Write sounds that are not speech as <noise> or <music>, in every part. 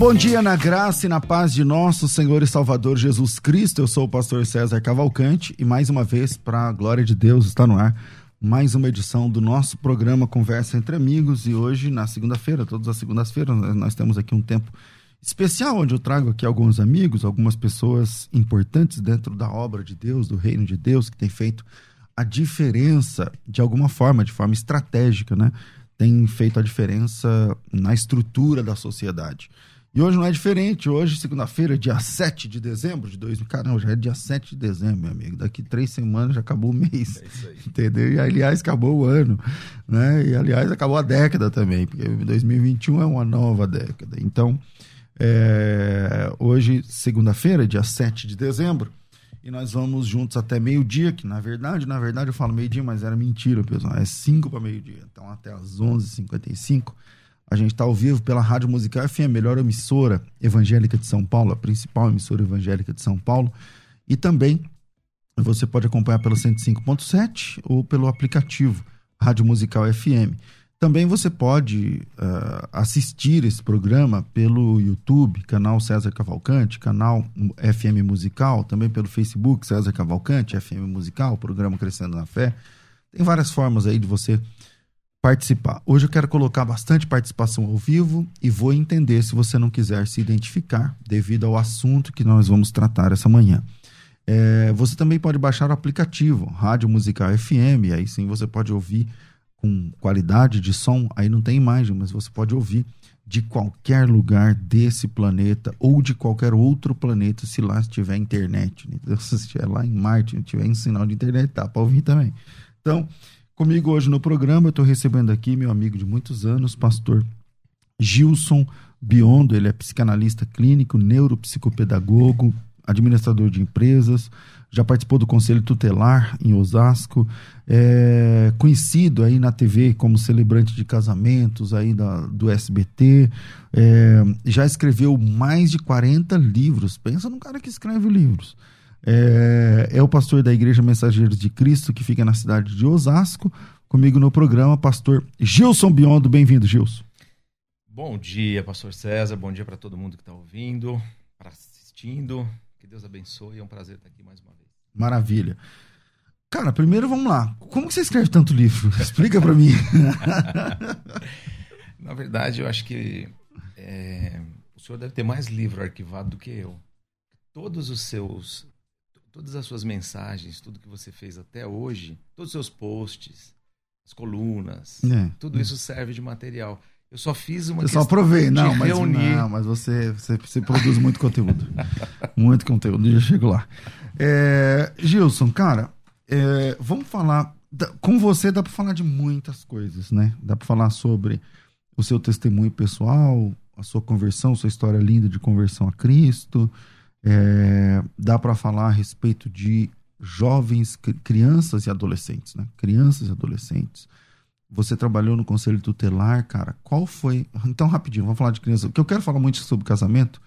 Bom dia na graça e na paz de nosso Senhor e Salvador Jesus Cristo. Eu sou o pastor César Cavalcante e mais uma vez, para a glória de Deus, está no ar mais uma edição do nosso programa Conversa entre Amigos. E hoje, na segunda-feira, todas as segundas-feiras, nós temos aqui um tempo especial onde eu trago aqui alguns amigos, algumas pessoas importantes dentro da obra de Deus, do reino de Deus, que tem feito a diferença de alguma forma, de forma estratégica, né? Tem feito a diferença na estrutura da sociedade. E hoje não é diferente. Hoje, segunda-feira, dia 7 de dezembro de 2000. Caramba, já é dia 7 de dezembro, meu amigo. Daqui três semanas já acabou o mês. É isso aí. Entendeu? E, aliás, acabou o ano. Né? E, aliás, acabou a década também, porque 2021 é uma nova década. Então, é... hoje, segunda-feira, dia 7 de dezembro, e nós vamos juntos até meio-dia, que na verdade, na verdade eu falo meio-dia, mas era mentira, pessoal. É 5 para meio-dia. Então, até às 11h55 a gente está ao vivo pela Rádio Musical FM, a melhor emissora evangélica de São Paulo, a principal emissora evangélica de São Paulo. E também você pode acompanhar pelo 105.7 ou pelo aplicativo Rádio Musical FM. Também você pode uh, assistir esse programa pelo YouTube, canal César Cavalcante, canal FM Musical, também pelo Facebook César Cavalcante, FM Musical, programa Crescendo na Fé. Tem várias formas aí de você participar. Hoje eu quero colocar bastante participação ao vivo e vou entender se você não quiser se identificar devido ao assunto que nós vamos tratar essa manhã. É, você também pode baixar o aplicativo Rádio Musical FM, aí sim você pode ouvir com qualidade de som, aí não tem imagem, mas você pode ouvir de qualquer lugar desse planeta ou de qualquer outro planeta, se lá estiver internet. Então, <laughs> se estiver lá em Marte, tiver em sinal de internet, tá para ouvir também. Então, Comigo hoje no programa, eu estou recebendo aqui meu amigo de muitos anos, pastor Gilson Biondo. Ele é psicanalista clínico, neuropsicopedagogo, administrador de empresas, já participou do Conselho Tutelar em Osasco, é conhecido aí na TV como celebrante de casamentos aí da, do SBT, é, já escreveu mais de 40 livros. Pensa num cara que escreve livros. É, é, o pastor da Igreja Mensageiros de Cristo, que fica na cidade de Osasco. Comigo no programa, pastor Gilson Biondo. Bem-vindo, Gilson. Bom dia, pastor César. Bom dia para todo mundo que está ouvindo, para assistindo. Que Deus abençoe. É um prazer estar aqui mais uma vez. Maravilha. Cara, primeiro vamos lá. Como que você escreve tanto livro? <laughs> Explica para mim. <laughs> na verdade, eu acho que é, o senhor deve ter mais livro arquivado do que eu. Todos os seus todas as suas mensagens, tudo que você fez até hoje, todos os seus posts, as colunas, é, tudo é. isso serve de material. Eu só fiz uma Eu só provei, não, mas, reunir... não, mas você, você, você produz muito conteúdo. <laughs> muito conteúdo, já chego lá. É, Gilson, cara, é, vamos falar. Com você dá para falar de muitas coisas, né? Dá para falar sobre o seu testemunho pessoal, a sua conversão, sua história linda de conversão a Cristo. É, dá para falar a respeito de jovens, crianças e adolescentes, né? Crianças e adolescentes. Você trabalhou no conselho tutelar, cara. Qual foi? Então, rapidinho, vamos falar de criança. O que eu quero falar muito sobre casamento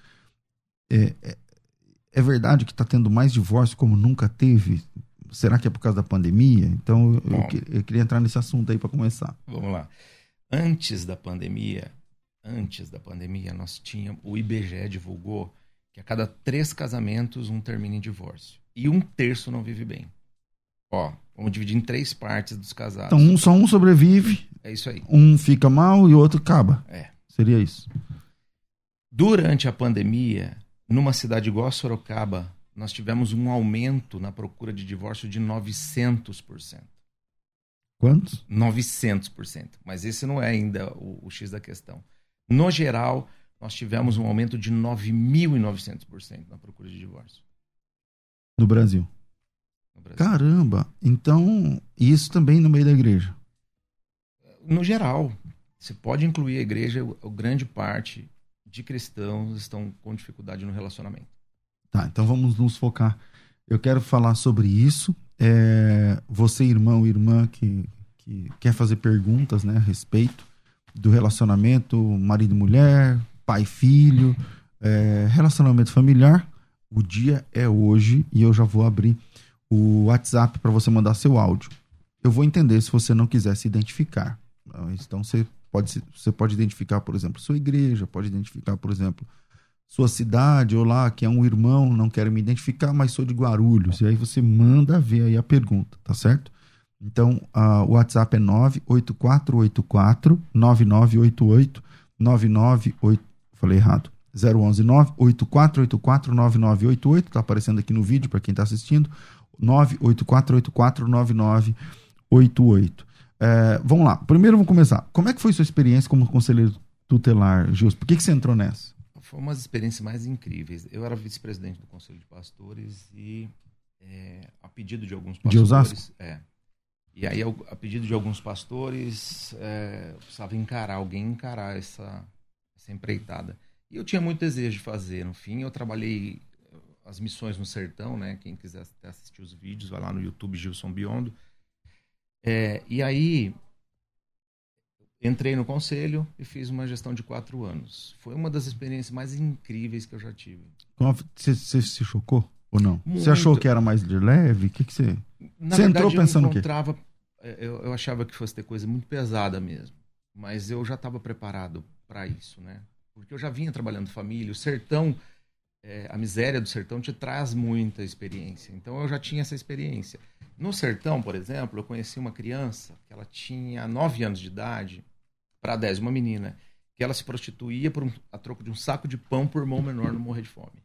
é, é, é verdade que está tendo mais divórcio como nunca teve. Será que é por causa da pandemia? Então, eu, eu, eu queria entrar nesse assunto aí para começar. Vamos lá. Antes da pandemia, antes da pandemia, nós tínhamos o IBGE divulgou que a cada três casamentos um termina em divórcio. E um terço não vive bem. Ó, vamos dividir em três partes dos casados. Então, um, só um sobrevive. É isso aí. Um fica mal e o outro acaba. É. Seria isso. Durante a pandemia, numa cidade igual a Sorocaba, nós tivemos um aumento na procura de divórcio de 900%. Quantos? 900%. Mas esse não é ainda o, o X da questão. No geral, nós tivemos um aumento de 9.900% na procura de divórcio. No Brasil. no Brasil. Caramba! Então, isso também no meio da igreja? no geral, você pode incluir a igreja, a grande parte de cristãos estão com dificuldade no relacionamento. Tá, então vamos nos focar. Eu quero falar sobre isso. É, você, irmão, irmã, que, que quer fazer perguntas né, a respeito do relacionamento marido e mulher, pai filho, é, relacionamento familiar, o dia é hoje e eu já vou abrir o WhatsApp para você mandar seu áudio. Eu vou entender se você não quiser se identificar. Então você pode, você pode identificar, por exemplo, sua igreja, pode identificar, por exemplo, sua cidade, ou lá, que é um irmão, não quero me identificar, mas sou de Guarulhos. E aí você manda ver aí a pergunta, tá certo? Então, uh, o WhatsApp é 98484 9988 998 falei errado. 011 98484 9988, tá aparecendo aqui no vídeo para quem tá assistindo. 98484 9988. É, vamos lá. Primeiro vamos começar. Como é que foi sua experiência como conselheiro tutelar, Justo? Por que, que você entrou nessa? Foi uma das experiências mais incríveis. Eu era vice-presidente do Conselho de Pastores e, é, a pedido de alguns pastores... De Osasco? É. E aí, a pedido de alguns pastores, é, eu precisava encarar, alguém encarar essa, essa empreitada. E eu tinha muito desejo de fazer. No fim, eu trabalhei as missões no sertão, né? Quem quiser assistir os vídeos, vai lá no YouTube Gilson Biondo. É, e aí entrei no conselho e fiz uma gestão de quatro anos. Foi uma das experiências mais incríveis que eu já tive. Você, se chocou ou não? Você achou que era mais de leve? O que, que você. Você entrou pensando o quê? Eu, eu achava que fosse ter coisa muito pesada mesmo. Mas eu já estava preparado para isso, né? Porque eu já vinha trabalhando família. O sertão, é, a miséria do sertão te traz muita experiência. Então eu já tinha essa experiência. No sertão, por exemplo, eu conheci uma criança que ela tinha 9 anos de idade para 10, uma menina, que ela se prostituía por um, a troco de um saco de pão por irmão menor não morrer de fome.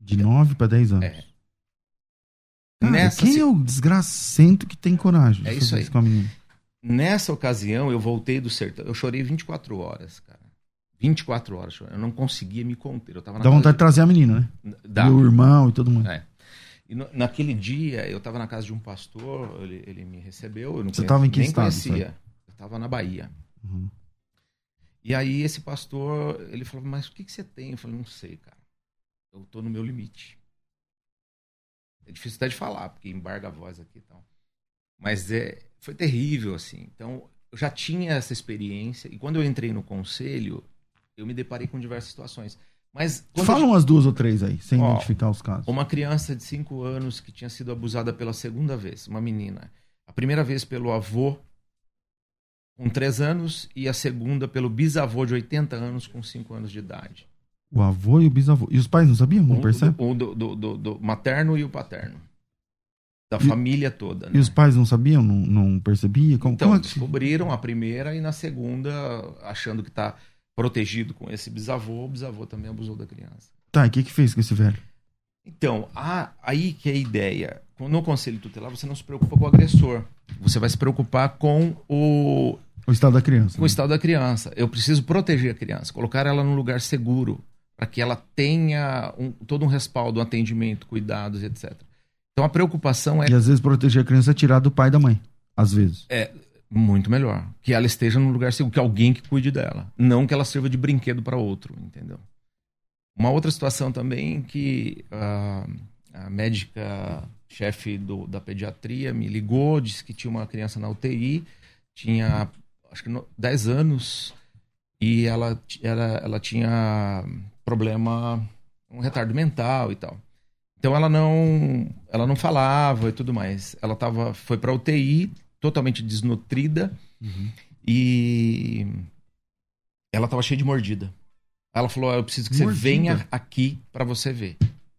De 9 para 10 anos? É. Cara, Nessa, quem se... é o desgracento que tem coragem? É isso aí. Nessa ocasião, eu voltei do sertão. Eu chorei 24 horas, cara. 24 horas chorando. Eu não conseguia me conter. Eu tava Dá vontade de... de trazer a menina, né? Dá. E o irmão e todo mundo. É. E no, naquele dia, eu estava na casa de um pastor, ele, ele me recebeu. Eu não Você estava em que nem estado? Conhecia. Eu estava na Bahia. Uhum. E aí esse pastor, ele falou, mas o que, que você tem? Eu falei, não sei, cara. Eu tô no meu limite. É difícil até de falar, porque embarga a voz aqui e tal. Mas é, foi terrível, assim. Então, eu já tinha essa experiência. E quando eu entrei no conselho, eu me deparei com diversas situações. Mas Fala eu... umas duas ou três aí, sem Ó, identificar os casos. Uma criança de 5 anos que tinha sido abusada pela segunda vez, uma menina. A primeira vez pelo avô, com 3 anos, e a segunda pelo bisavô de 80 anos, com 5 anos de idade. O avô e o bisavô. E os pais não sabiam? Não um, percebe? O do, do, do, do, materno e o paterno. Da e, família toda. Né? E os pais não sabiam? Não, não percebiam? Como, então, como é que... descobriram a primeira e na segunda, achando que está protegido com esse bisavô, o bisavô também abusou da criança. Tá, e o que, que fez com esse velho? Então, a, aí que é a ideia. No conselho tutelar, você não se preocupa com o agressor. Você vai se preocupar com o. O estado da criança. Com né? o estado da criança. Eu preciso proteger a criança, colocar ela num lugar seguro, para que ela tenha um, todo um respaldo, um atendimento, cuidados, etc. Então a preocupação é. E às vezes proteger a criança é tirar do pai e da mãe. Às vezes. É, muito melhor. Que ela esteja num lugar seguro, que alguém que cuide dela. Não que ela sirva de brinquedo para outro, entendeu? Uma outra situação também que uh, a médica chefe do, da pediatria me ligou, disse que tinha uma criança na UTI, tinha acho que 10 anos, e ela, ela, ela tinha problema, um retardo mental e tal. Então ela não, ela não falava e tudo mais. Ela tava, foi para UTI, totalmente desnutrida uhum. e ela estava cheia de mordida. Ela falou: Eu preciso que mordida. você venha aqui para você ver.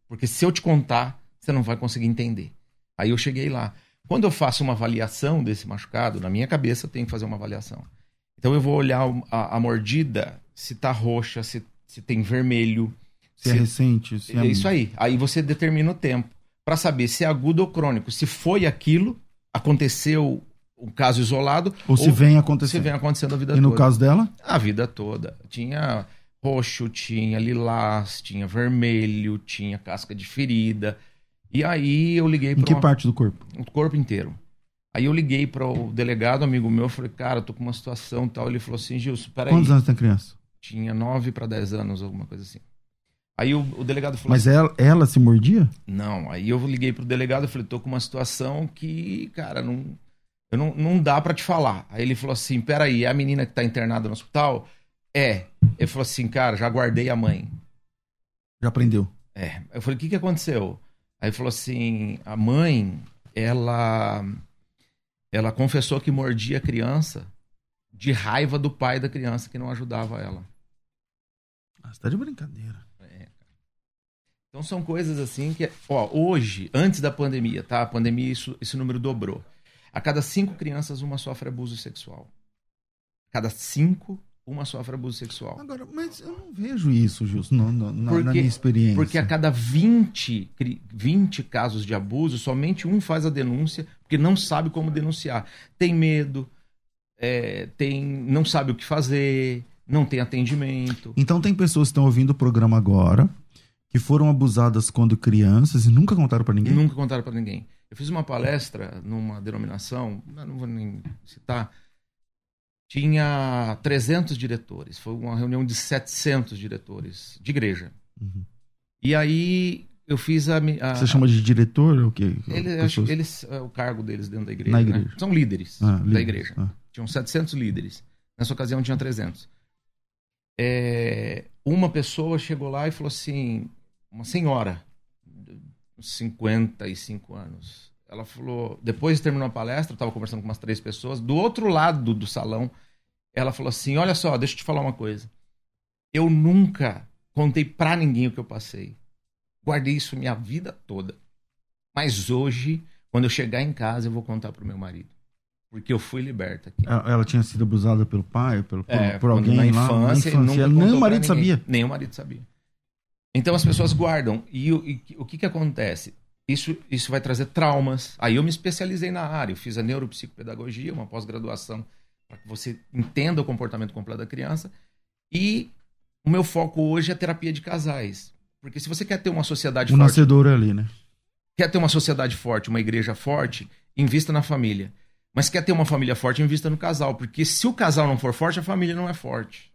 Porque se eu te contar, você não vai conseguir entender. Aí eu cheguei lá. Quando eu faço uma avaliação desse machucado, na minha cabeça tem que fazer uma avaliação. Então eu vou olhar a, a mordida, se tá roxa, se, se tem vermelho. Se, é se é recente. Se é, é isso aí. Aí você determina o tempo para saber se é agudo ou crônico. Se foi aquilo, aconteceu um caso isolado. Ou se ou vem acontecendo. Se vem acontecendo a vida e toda. E no caso dela? A vida toda. Tinha roxo, tinha lilás, tinha vermelho, tinha casca de ferida. E aí eu liguei para. Em que uma... parte do corpo? O corpo inteiro. Aí eu liguei para o delegado, amigo meu, falei, cara, tô com uma situação tal. Ele falou assim, Gilson, peraí. Quantos anos tem criança? Tinha 9 para 10 anos, alguma coisa assim. Aí o, o delegado falou Mas ela, ela se mordia? não, aí eu liguei pro delegado e falei, tô com uma situação que, cara, não, eu não, não dá pra te falar. Aí ele falou assim, peraí, é a menina que tá internada no hospital? É. Ele falou assim, cara, já guardei a mãe. Já aprendeu. É. Eu falei, o que que aconteceu? Aí ele falou assim, a mãe, ela, ela confessou que mordia a criança de raiva do pai da criança que não ajudava ela. Ah, você tá de brincadeira. Então são coisas assim que, ó, hoje, antes da pandemia, tá? A pandemia, isso, esse número dobrou. A cada cinco crianças, uma sofre abuso sexual. A cada cinco, uma sofre abuso sexual. Agora, mas eu não vejo isso, Gilson, no- na, Porque- na minha experiência. Porque a cada 20, cri- 20 casos de abuso, somente um faz a denúncia, porque não sabe como denunciar. Tem medo, é, tem, não sabe o que fazer, não tem atendimento. Então tem pessoas que estão ouvindo o programa agora, que foram abusadas quando crianças e nunca contaram pra ninguém? Nunca contaram para ninguém. Eu fiz uma palestra numa denominação, não vou nem citar, tinha 300 diretores. Foi uma reunião de 700 diretores de igreja. Uhum. E aí eu fiz a. a Você chama de diretor ou o quê? Acho Pessoas- eles, é o cargo deles dentro da igreja. Na né? igreja. São líderes Ah, da líderes. igreja. Ah. Tinham 700 líderes. Nessa ocasião tinha 300. É, uma pessoa chegou lá e falou assim, uma senhora, uns 55 anos. Ela falou, depois terminou a palestra, eu estava conversando com umas três pessoas, do outro lado do salão, ela falou assim, olha só, deixa eu te falar uma coisa. Eu nunca contei pra ninguém o que eu passei. Guardei isso minha vida toda. Mas hoje, quando eu chegar em casa, eu vou contar pro meu marido. Porque eu fui liberta aqui. Ela, ela tinha sido abusada pelo pai, pelo, por, É, por quando alguém na lá infância, na infância. Nem o marido ninguém. sabia. Nem o marido sabia. Então as pessoas guardam. E, o- e o que, que acontece? Isso, isso vai trazer traumas. Aí eu me especializei na área. Eu fiz a neuropsicopedagogia, uma pós-graduação, para que você entenda o comportamento completo da criança. E o meu foco hoje é terapia de casais. Porque se você quer ter uma sociedade O forte, nascedor é ali, né? quer ter uma sociedade forte, uma igreja forte, invista na família. Mas quer ter uma família forte, invista no casal. Porque se o casal não for forte, a família não é forte.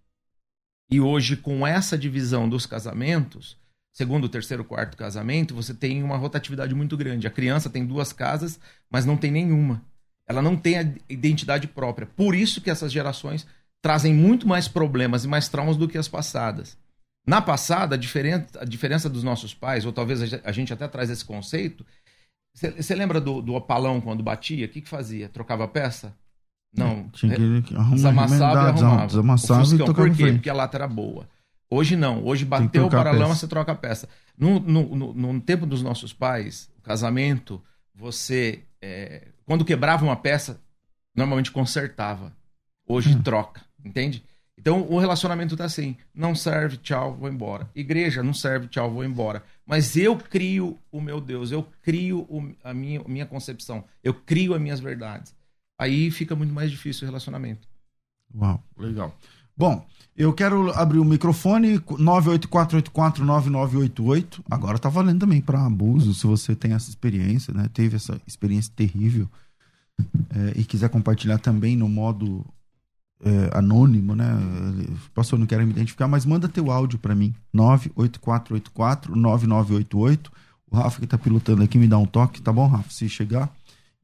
E hoje, com essa divisão dos casamentos, segundo, terceiro, quarto casamento, você tem uma rotatividade muito grande. A criança tem duas casas, mas não tem nenhuma. Ela não tem a identidade própria. Por isso que essas gerações trazem muito mais problemas e mais traumas do que as passadas. Na passada, a, a diferença dos nossos pais, ou talvez a ge- a gente até traz esse conceito. Você lembra do, do opalão quando batia? O que, que fazia? Trocava peça? Não. Tinha que, arrumar, Desamassava e arrumava. Desamassava e tocava Por quê? Porque a lata era boa. Hoje não. Hoje bateu o paralama, você troca a peça. No, no, no, no tempo dos nossos pais, o casamento, você... é, quando quebrava uma peça, normalmente consertava. Hoje Hum. troca, entende? Então o relacionamento tá assim: não serve, tchau, vou embora. Igreja, não serve, tchau, vou embora. Mas eu crio o meu Deus, eu crio o- a, minha, a minha concepção, eu crio as minhas verdades. Aí fica muito mais difícil o relacionamento. Uau, legal. Bom, eu quero abrir o microfone 984849988. Agora tá valendo também para abuso, se você tem essa experiência, né? Teve essa experiência terrível é, e quiser compartilhar também no modo é, anônimo, né? O pastor não quer me identificar, mas manda teu áudio para mim. 984849988. O Rafa que tá pilotando aqui me dá um toque, tá bom, Rafa? Se chegar.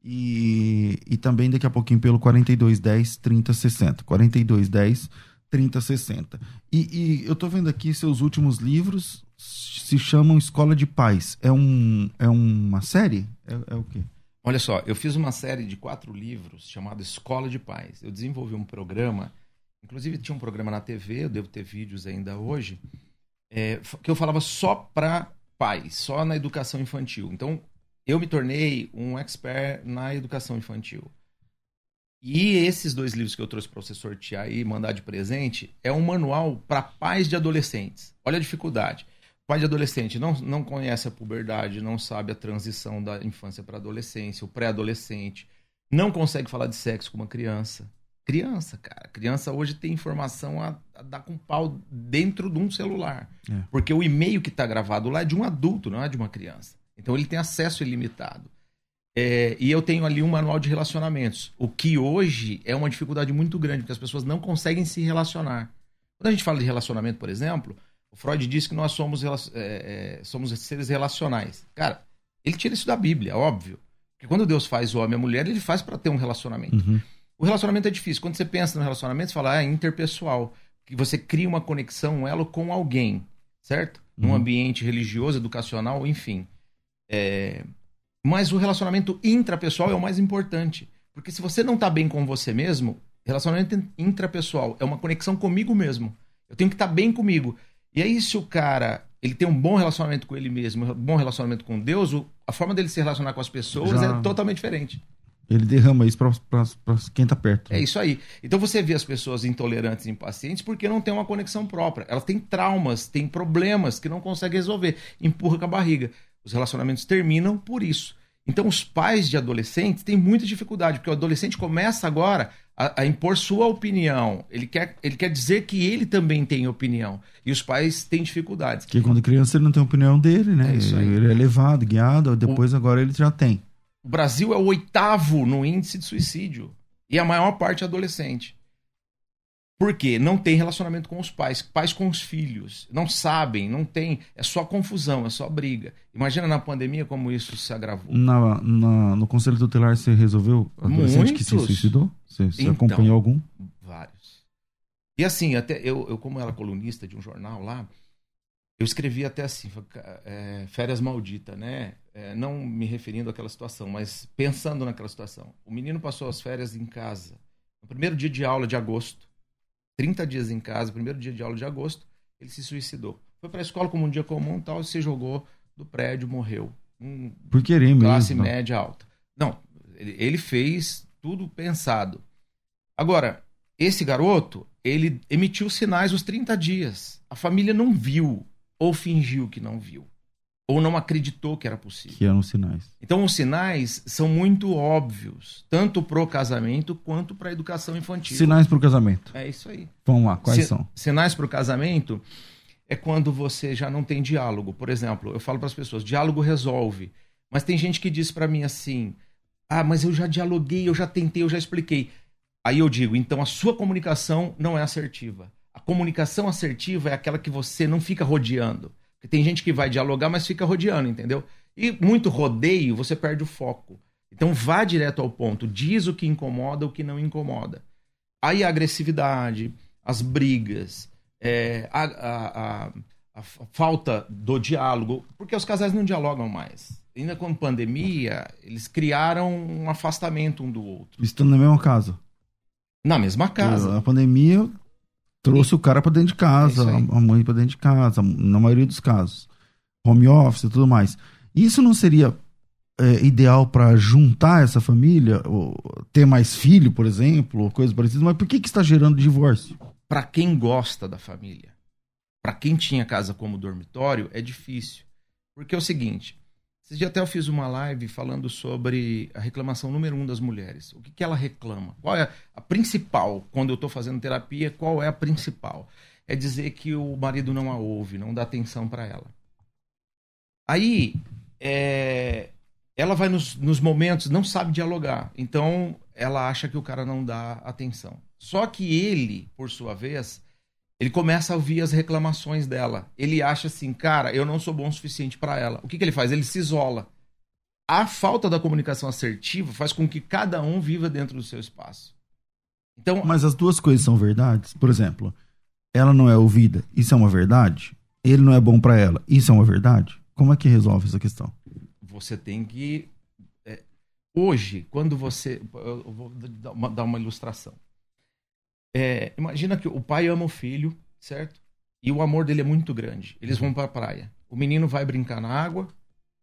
E, e também daqui a pouquinho pelo 4210 3060. 4210 3060. E, e eu tô vendo aqui seus últimos livros se chamam Escola de Paz. É, um, é uma série? É, é o quê? Olha só, eu fiz uma série de quatro livros chamada Escola de Paz. Eu desenvolvi um programa, inclusive tinha um programa na TV, eu devo ter vídeos ainda hoje, é, que eu falava só para pais, só na educação infantil. Então, eu me tornei um expert na educação infantil. E esses dois livros que eu trouxe para você sortear e mandar de presente é um manual para pais de adolescentes. Olha a dificuldade. Pai de adolescente não, não conhece a puberdade, não sabe a transição da infância para a adolescência, o pré-adolescente, não consegue falar de sexo com uma criança. Criança, cara. Criança hoje tem informação a, a dar com pau dentro de um celular. É. Porque o e-mail que está gravado lá é de um adulto, não é de uma criança. Então ele tem acesso ilimitado. É, e eu tenho ali um manual de relacionamentos. O que hoje é uma dificuldade muito grande, porque as pessoas não conseguem se relacionar. Quando a gente fala de relacionamento, por exemplo, o Freud diz que nós somos, é, é, somos seres relacionais. Cara, ele tira isso da Bíblia, óbvio. Porque quando Deus faz o homem e a mulher, ele faz para ter um relacionamento. Uhum. O relacionamento é difícil. Quando você pensa no relacionamento, você fala, ah, é interpessoal. Que você cria uma conexão, um elo com alguém, certo? Num uhum. ambiente religioso, educacional, enfim. É... Mas o relacionamento intrapessoal é o mais importante. Porque se você não tá bem com você mesmo, relacionamento intrapessoal é uma conexão comigo mesmo. Eu tenho que estar tá bem comigo. E aí, se o cara ele tem um bom relacionamento com ele mesmo, um bom relacionamento com Deus, a forma dele se relacionar com as pessoas Já... é totalmente diferente. Ele derrama isso para quem está perto. É isso aí. Então você vê as pessoas intolerantes e impacientes porque não tem uma conexão própria. Elas têm traumas, têm problemas que não conseguem resolver. Empurra com a barriga. Os relacionamentos terminam por isso. Então os pais de adolescentes têm muita dificuldade, porque o adolescente começa agora a, a, impor sua opinião. Ele quer, ele quer dizer que ele também tem opinião. E os pais têm dificuldades. Que quando criança ele não tem opinião dele, né? É ele é levado, guiado, depois o, agora ele já tem. O Brasil é o oitavo no índice de suicídio. E a maior parte é adolescente. Por quê? Não tem relacionamento com os pais, pais com os filhos. Não sabem, não tem. É só confusão, é só briga. Imagina na pandemia como isso se agravou. Na, na no conselho tutelar você resolveu adolescente Muitos. que se suicidou? Você, você então, acompanhou algum? Vários. E assim, até eu, eu, como era colunista de um jornal lá, eu escrevi até assim, é, férias maldita, né? É, não me referindo àquela situação, mas pensando naquela situação. O menino passou as férias em casa. No primeiro dia de aula de agosto, 30 dias em casa, primeiro dia de aula de agosto, ele se suicidou. Foi para a escola como um dia comum tal, se jogou do prédio, morreu. Um, Por querer mesmo. Classe média alta. Não, ele, ele fez tudo pensado. Agora, esse garoto, ele emitiu sinais os 30 dias. A família não viu ou fingiu que não viu ou não acreditou que era possível. Que eram sinais. Então os sinais são muito óbvios, tanto para o casamento quanto para a educação infantil. Sinais para o casamento. É isso aí. Vamos lá, quais são? Sinais para o casamento é quando você já não tem diálogo. Por exemplo, eu falo para as pessoas, diálogo resolve. Mas tem gente que diz para mim assim: "Ah, mas eu já dialoguei, eu já tentei, eu já expliquei". Aí eu digo: "Então a sua comunicação não é assertiva. A comunicação assertiva é aquela que você não fica rodeando. Tem gente que vai dialogar, mas fica rodeando, entendeu? E muito rodeio, você perde o foco. Então vá direto ao ponto, diz o que incomoda, o que não incomoda. Aí a agressividade, as brigas, é, a, a, a, a, falta do diálogo, porque os casais não dialogam mais. Ainda com pandemia, eles criaram um afastamento um do outro. Estão na mesma casa. Na mesma casa. A pandemia trouxe o cara para dentro de casa, é a mãe para dentro de casa, na maioria dos casos. Home office e tudo mais. Isso não seria é, ideal para juntar essa família, ou ter mais filho, por exemplo, ou coisas parecidas, mas por que, que está gerando divórcio? Para quem gosta da família, para quem tinha casa como dormitório, é difícil. Porque é o seguinte: esse dia até eu fiz uma live falando sobre a reclamação número um das mulheres. O que, que ela reclama? Qual é a principal? Quando eu estou fazendo terapia, qual é a principal? É dizer que o marido não a ouve, não dá atenção para ela. Aí, é, ela vai nos, nos momentos, não sabe dialogar. Então, ela acha que o cara não dá atenção. Só que ele, por sua vez, ele começa a ouvir as reclamações dela. Ele acha assim, cara, eu não sou bom o suficiente para ela. O que, que ele faz? Ele se isola. A falta da comunicação assertiva faz com que cada um viva dentro do seu espaço. Então, mas as duas coisas são verdades. Por exemplo, ela não é ouvida, isso é uma verdade. Ele não é bom para ela, isso é uma verdade. Como é que resolve essa questão? Você tem que é, hoje, quando você, eu vou dar uma ilustração. É, imagina que o pai ama o filho, certo? E o amor dele é muito grande. Eles vão para a praia. O menino vai brincar na água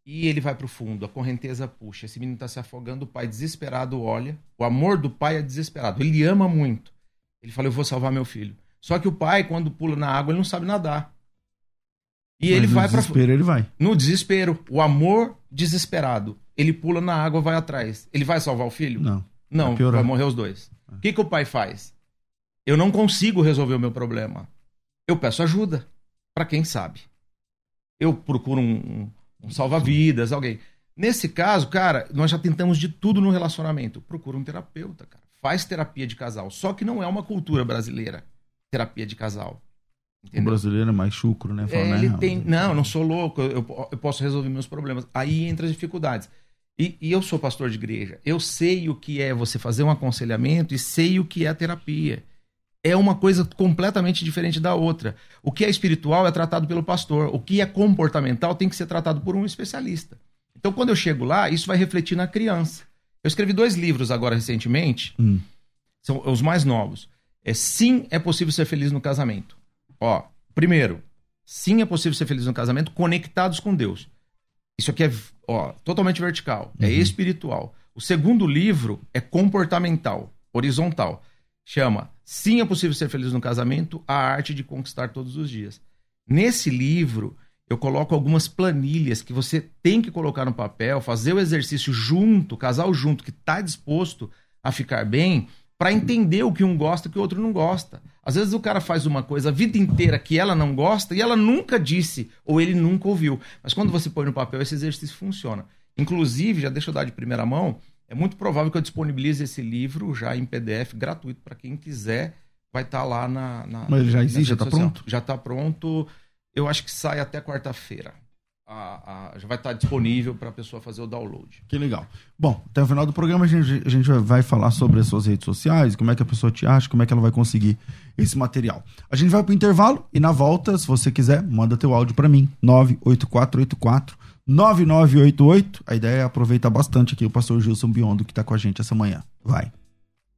e ele vai para o fundo. A correnteza puxa. Esse menino está se afogando. O pai, desesperado, olha. O amor do pai é desesperado. Ele ama muito. Ele fala: Eu vou salvar meu filho. Só que o pai, quando pula na água, ele não sabe nadar. E Mas ele vai para. No desespero, ele vai. No desespero. O amor desesperado. Ele pula na água, vai atrás. Ele vai salvar o filho? Não. Não, vai, vai morrer os dois. O que, que o pai faz? Eu não consigo resolver o meu problema. Eu peço ajuda para quem sabe. Eu procuro um, um salva-vidas, alguém. Nesse caso, cara, nós já tentamos de tudo no relacionamento. Procura um terapeuta, cara. Faz terapia de casal. Só que não é uma cultura brasileira, terapia de casal. Entendeu? O brasileiro é mais chucro, né? Fala, é, ele tem... Não, eu não sou louco, eu, eu posso resolver meus problemas. Aí entra as dificuldades. E, e, eu sou pastor de igreja. Eu sei o que é você fazer um aconselhamento e sei o que é a terapia. É uma coisa completamente diferente da outra. O que é espiritual é tratado pelo pastor. O que é comportamental tem que ser tratado por um especialista. Então, quando eu chego lá, isso vai refletir na criança. Eu escrevi dois livros agora recentemente, hum. são os mais novos. É Sim, é possível ser feliz no casamento. Ó, primeiro, sim, é possível ser feliz no casamento conectados com Deus. Isso aqui é ó, totalmente vertical, é uhum. é espiritual. O segundo livro é comportamental, horizontal. Chama Sim, é possível ser feliz no casamento, a arte de conquistar todos os dias. Nesse livro, eu coloco algumas planilhas que você tem que colocar no papel, fazer o exercício junto, casal junto, que está disposto a ficar bem, para entender o que um gosta e o que o outro não gosta. Às vezes o cara faz uma coisa a vida inteira que ela não gosta e ela nunca disse, ou ele nunca ouviu. Mas quando você põe no papel, esse exercício funciona. Inclusive, já deixa eu dar de primeira mão, é muito provável que eu disponibilize esse livro já em PDF gratuito para quem quiser. Vai estar tá lá na, na. Mas ele já existe, já está pronto? Já está pronto. Eu acho que sai até quarta-feira. A, a, já vai estar disponível para a pessoa fazer o download. Que legal. Bom, até o final do programa a gente, a gente vai falar sobre as suas redes sociais, como é que a pessoa te acha, como é que ela vai conseguir esse material. A gente vai para o intervalo e na volta, se você quiser, manda teu áudio para mim, 98484 9988. A ideia é aproveitar bastante aqui o pastor Gilson Biondo que está com a gente essa manhã. Vai.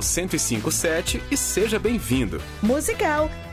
1057 e seja bem-vindo. Musical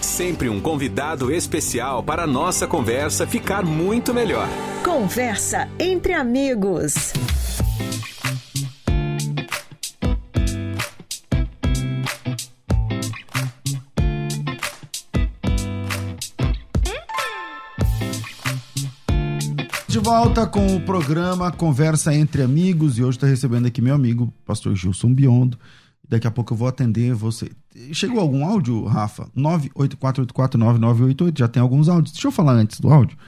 Sempre um convidado especial para a nossa conversa ficar muito melhor. Conversa entre amigos. De volta com o programa Conversa entre Amigos e hoje está recebendo aqui meu amigo, pastor Gilson Biondo. Daqui a pouco eu vou atender você. Chegou algum áudio, Rafa? 984849988, já tem alguns áudios. Deixa eu falar antes do áudio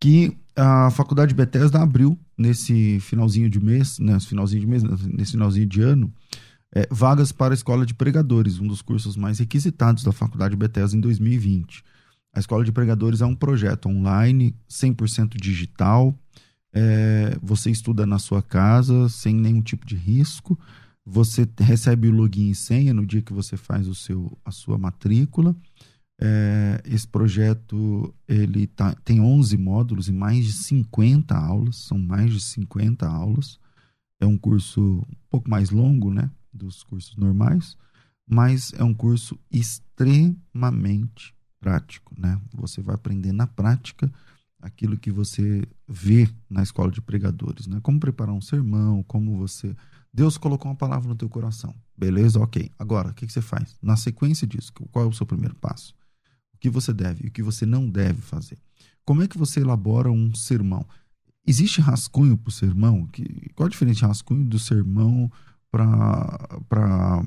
que a Faculdade Bethesda abriu nesse finalzinho de mês, né, finalzinho de mês, nesse finalzinho de ano, é, vagas para a Escola de Pregadores, um dos cursos mais requisitados da Faculdade Bethesda em 2020. A Escola de Pregadores é um projeto online, 100% digital. É, você estuda na sua casa, sem nenhum tipo de risco. Você recebe o login e senha no dia que você faz o seu, a sua matrícula. É, esse projeto ele tá, tem 11 módulos e mais de 50 aulas, são mais de 50 aulas. É um curso um pouco mais longo, né, dos cursos normais, mas é um curso extremamente prático, né? Você vai aprender na prática aquilo que você vê na escola de pregadores, né? Como preparar um sermão, como você Deus colocou uma palavra no teu coração. Beleza? Ok. Agora, o que, que você faz? Na sequência disso, qual é o seu primeiro passo? O que você deve e o que você não deve fazer? Como é que você elabora um sermão? Existe rascunho para o sermão? Qual a diferença de rascunho do sermão para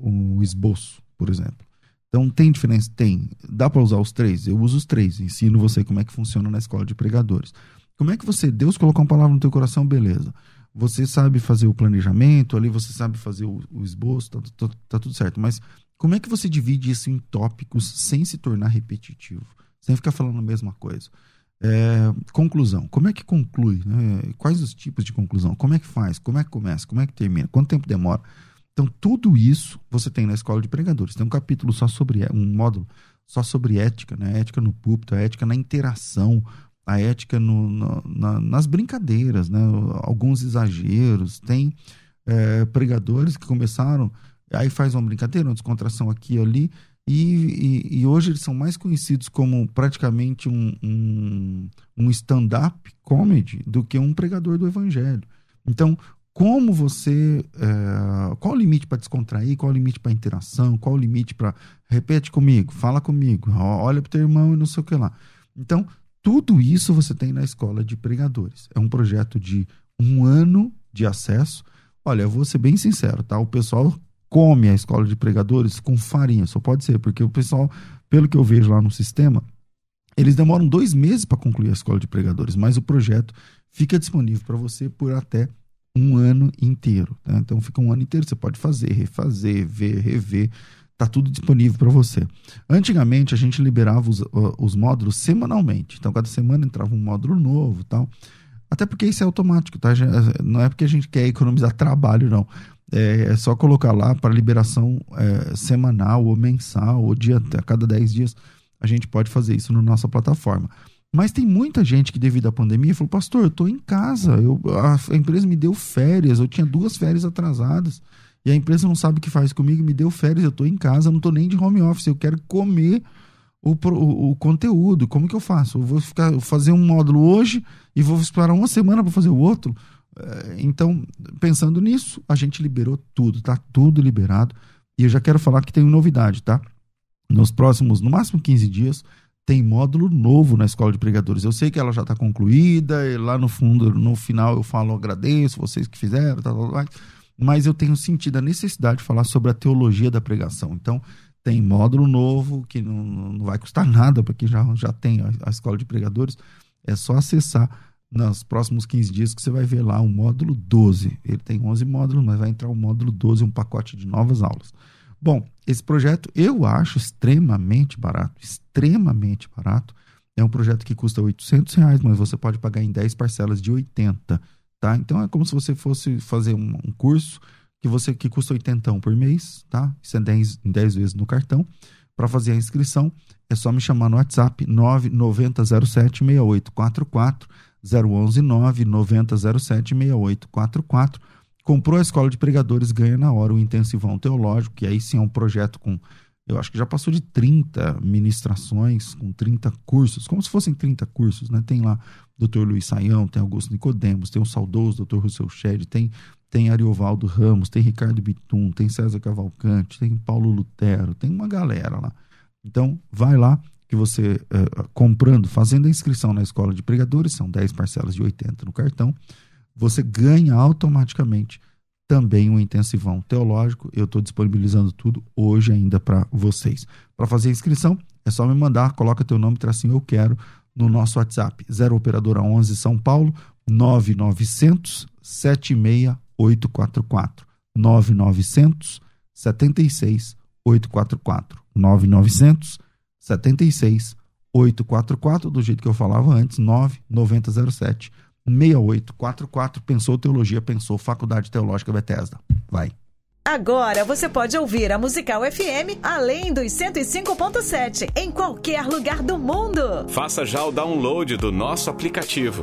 o esboço, por exemplo? Então, tem diferença? Tem. Dá para usar os três? Eu uso os três. Ensino você como é que funciona na escola de pregadores. Como é que você, Deus colocou uma palavra no teu coração, beleza você sabe fazer o planejamento, ali você sabe fazer o, o esboço, tá, tá, tá, tudo certo. Mas como é que você divide isso em tópicos sem se tornar repetitivo? Sem ficar falando a mesma coisa? É, conclusão. Como é que conclui? Né? Quais os tipos de conclusão? Como é que faz? Como é que começa? Como é que termina? Quanto tempo demora? Então, tudo isso você tem na escola de pregadores. Tem um capítulo só sobre um módulo só sobre ética, né? Ética no púlpito, ética na interação, a ética no, no, na, nas brincadeiras, né? Alguns exageros. Tem é, pregadores que começaram, aí faz uma brincadeira, uma descontração aqui ali, e, e, e, hoje eles são mais conhecidos como praticamente um, um, um stand-up comedy do que um pregador do evangelho. Então, como você. É, qual o limite para descontrair? Qual o limite para interação? Qual o limite para. Repete comigo, fala comigo, olha para o teu irmão e não sei o que lá. Então, tudo isso você tem na escola de pregadores. É um projeto de um ano de acesso. Olha, eu vou ser bem sincero, tá? O pessoal come a escola de pregadores com farinha, só pode ser, porque o pessoal, pelo que eu vejo lá no sistema, eles demoram dois meses para concluir a escola de pregadores, mas o projeto fica disponível para você por até um ano inteiro. Né? Então fica um ano inteiro, você pode fazer, refazer, ver, rever, tá tudo disponível para você. Antigamente a gente liberava os, os módulos semanalmente, então cada semana entrava um módulo novo, tal. Até porque isso é automático, tá? Não é porque a gente quer economizar <laughs> trabalho, não. É, é só colocar lá para liberação é, semanal ou mensal, ou dia, a cada 10 dias, a gente pode fazer isso na nossa plataforma. Mas tem muita gente que, devido à pandemia, falou: Pastor, eu estou em casa, eu, a, empresa me deu férias, eu tinha duas férias atrasadas, e a empresa não sabe o que faz comigo, me deu férias, eu estou em casa, não estou nem de home office, eu quero comer o, o, o, conteúdo. Como que eu faço? Eu vou ficar, fazer um módulo hoje e vou esperar uma semana para fazer o outro. É, então, pensando nisso, a gente liberou tudo, tá tudo liberado. E eu já quero falar que tem novidade, tá? Nos próximos, no máximo 15 dias, tem módulo novo na escola de pregadores. Eu sei que ela já está concluída, e lá no fundo, no final, eu falo, agradeço vocês que fizeram, tá, tá, tá, mas eu tenho sentido a necessidade de falar sobre a teologia da pregação. Então, tem módulo novo, que não, não vai custar <laughs> nada para quem já, já tem a, a, escola de pregadores. É só acessar nos próximos 15 dias que você vai ver lá o módulo 12. Ele tem 11 módulos, mas vai entrar o módulo 12, um pacote de novas aulas. Bom, esse projeto eu acho extremamente barato, extremamente barato. É um projeto que custa 800 reais, mas você pode pagar em 10 parcelas de 80, tá? Então é como se você fosse fazer um, um curso que você que custa 80 por mês, tá? Isso é 10, 10 vezes no cartão. Para fazer a inscrição, é só me chamar no WhatsApp 9907 6844 011 99007 6844 comprou a escola de pregadores, ganha na hora o intensivão teológico, que aí sim é um projeto com, eu acho que já passou de 30 ministrações, com 30 cursos, como se fossem 30 cursos, né? Tem lá Dr. Luiz Saião, tem Augusto Nicodemos, tem o saudoso Dr. Rousseau Shed, tem tem Ariovaldo Ramos, tem Ricardo Bitum, tem César Cavalcante, tem Paulo Lutero, tem uma galera lá. Então, vai lá que você, uh, comprando, fazendo a inscrição na escola de pregadores, são 10 parcelas de 80 no cartão, você ganha automaticamente também um intensivão teológico. Eu estou disponibilizando tudo hoje ainda para vocês. Para fazer a inscrição, é só me mandar, coloca teu nome, tracinho eu quero, no nosso WhatsApp, 0 Operadora 11 São Paulo, 9900 76844. 9900 76 844. 9900 76 844, do jeito que eu falava antes, 9907 6844. Pensou Teologia, pensou Faculdade Teológica Bethesda. Vai. Agora você pode ouvir a Musical FM além dos 105.7 em qualquer lugar do mundo. Faça já o download do nosso aplicativo.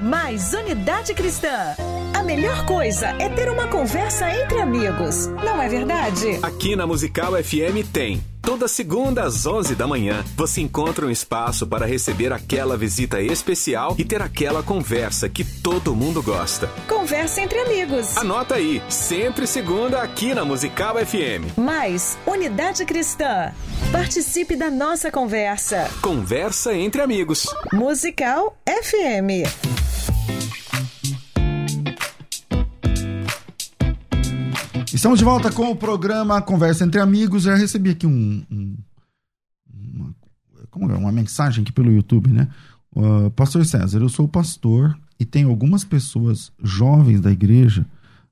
mais Unidade Cristã. A melhor coisa é ter uma conversa entre amigos, não é verdade? Aqui na Musical FM tem. Toda segunda às 11 da manhã, você encontra um espaço para receber aquela visita especial e ter aquela conversa que todo mundo gosta. Conversa entre amigos. Anota aí, sempre segunda aqui na Musical FM. Mais Unidade Cristã. Participe da nossa conversa. Conversa entre amigos. Musical FM. Estamos de volta com o programa Conversa Entre Amigos. Já recebi aqui um, um uma, como é? uma mensagem aqui pelo YouTube, né? Uh, pastor César, eu sou pastor e tem algumas pessoas jovens da igreja,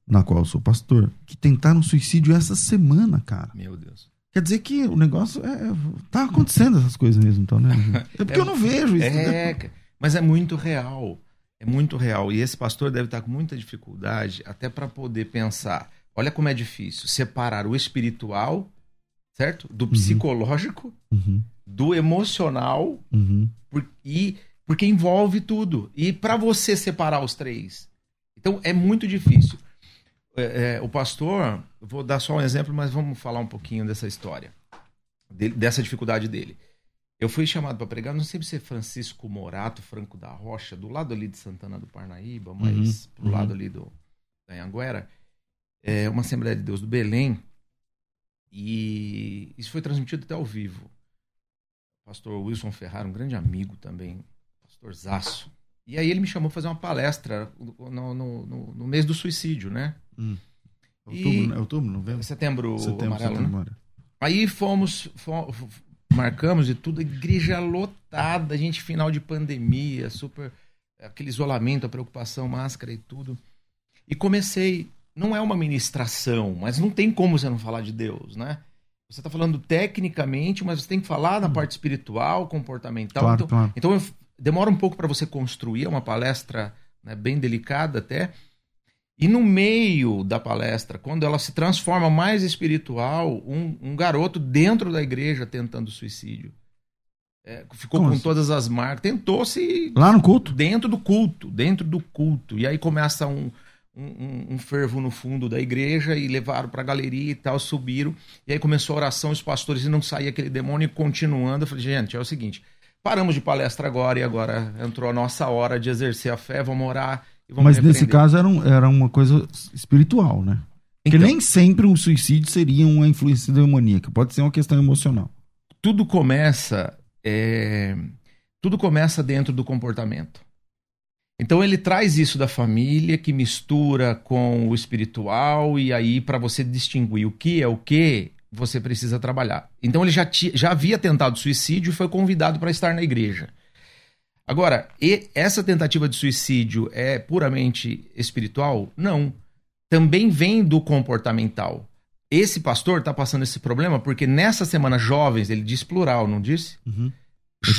na qual eu sou pastor, que tentaram suicídio essa semana, cara. Meu Deus. Quer dizer que o negócio é, tá acontecendo essas coisas mesmo, então, né? <laughs> É porque é, eu não vejo isso. É, né? mas é muito real. É muito real. E esse pastor deve estar com muita dificuldade até para poder pensar. Olha como é difícil separar o espiritual, certo? Do uhum. psicológico, uhum. do emocional, uhum. por, e porque envolve tudo. E para você separar os três, então é muito difícil. É, é, o pastor, vou dar só um exemplo, mas vamos falar um pouquinho dessa história, dele, dessa dificuldade dele. Eu fui chamado para pregar, não sei se é Francisco Morato, Franco da Rocha, do lado ali de Santana do Parnaíba, mas uhum, pro uhum. lado ali do da Anhanguera, é uma Assembleia de Deus do Belém, e isso foi transmitido até ao vivo. O pastor Wilson Ferrara, um grande amigo também, pastor Zaço. E aí ele me chamou para fazer uma palestra no, no, no, no, mês do suicídio, né? Hum. Outubro, e... Né? outubro, novembro? Setembro, setembro amarelo, setembro. Né? Aí fomos, fomos, marcamos e tudo, igreja lotada, gente final de pandemia, super aquele isolamento, a preocupação, máscara e tudo. E comecei, não é uma ministração, mas não tem como você não falar de Deus, né? Você está falando tecnicamente, mas você tem que falar na parte espiritual, comportamental. Claro, então, claro. então demora um pouco para você construir, é uma palestra né, bem delicada até. E no meio da palestra, quando ela se transforma mais espiritual, um, um garoto dentro da igreja tentando suicídio. É, ficou Como com assim? todas as marcas. Tentou se. Lá no culto? Dentro do culto. Dentro do culto. E aí começa um, um, um fervo no fundo da igreja e levaram para a galeria e tal, subiram. E aí começou a oração, os pastores e não saía aquele demônio e continuando. Eu falei, gente, é o seguinte: paramos de palestra agora e agora entrou a nossa hora de exercer a fé, vamos orar e vamos Mas repreender. nesse caso era, um, era uma coisa espiritual, né? Porque então, nem sempre um suicídio seria uma influência demoníaca, pode ser uma questão emocional. Tudo começa, é, tudo começa dentro do comportamento. Então ele traz isso da família que mistura com o espiritual e aí para você distinguir o que é o que, você precisa trabalhar. Então ele já, já havia tentado suicídio e foi convidado para estar na igreja. Agora, essa tentativa de suicídio é puramente espiritual? Não. Também vem do comportamental. Esse pastor está passando esse problema porque nessa semana jovens, ele diz plural, não disse? Uhum.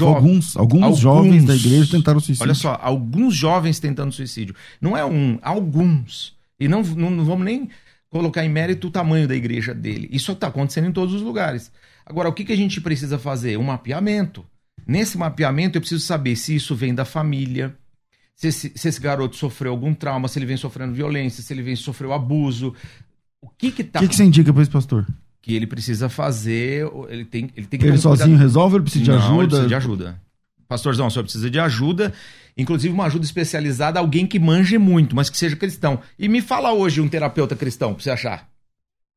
Alguns, alguns, alguns, jovens da igreja tentaram suicídio. Olha só, alguns jovens tentando suicídio. Não é um, alguns. E não, não, não vamos nem colocar em mérito o tamanho da igreja dele. Isso está acontecendo em todos os lugares. Agora, o que, que a gente precisa fazer? Um mapeamento. Nesse mapeamento, eu preciso saber se isso vem da família, se esse, se esse garoto sofreu algum trauma, se ele vem sofrendo violência, se ele vem sofreu abuso. O que que tá... O que, que você indica para esse pastor? Que ele precisa fazer, ele tem, ele tem que... Ele sozinho cuidado... resolve ou ele precisa de Não, ajuda? ele precisa de ajuda. Pastorzão, o senhor precisa de ajuda inclusive uma ajuda especializada, alguém que manje muito, mas que seja cristão. E me fala hoje um terapeuta cristão, pra você achar.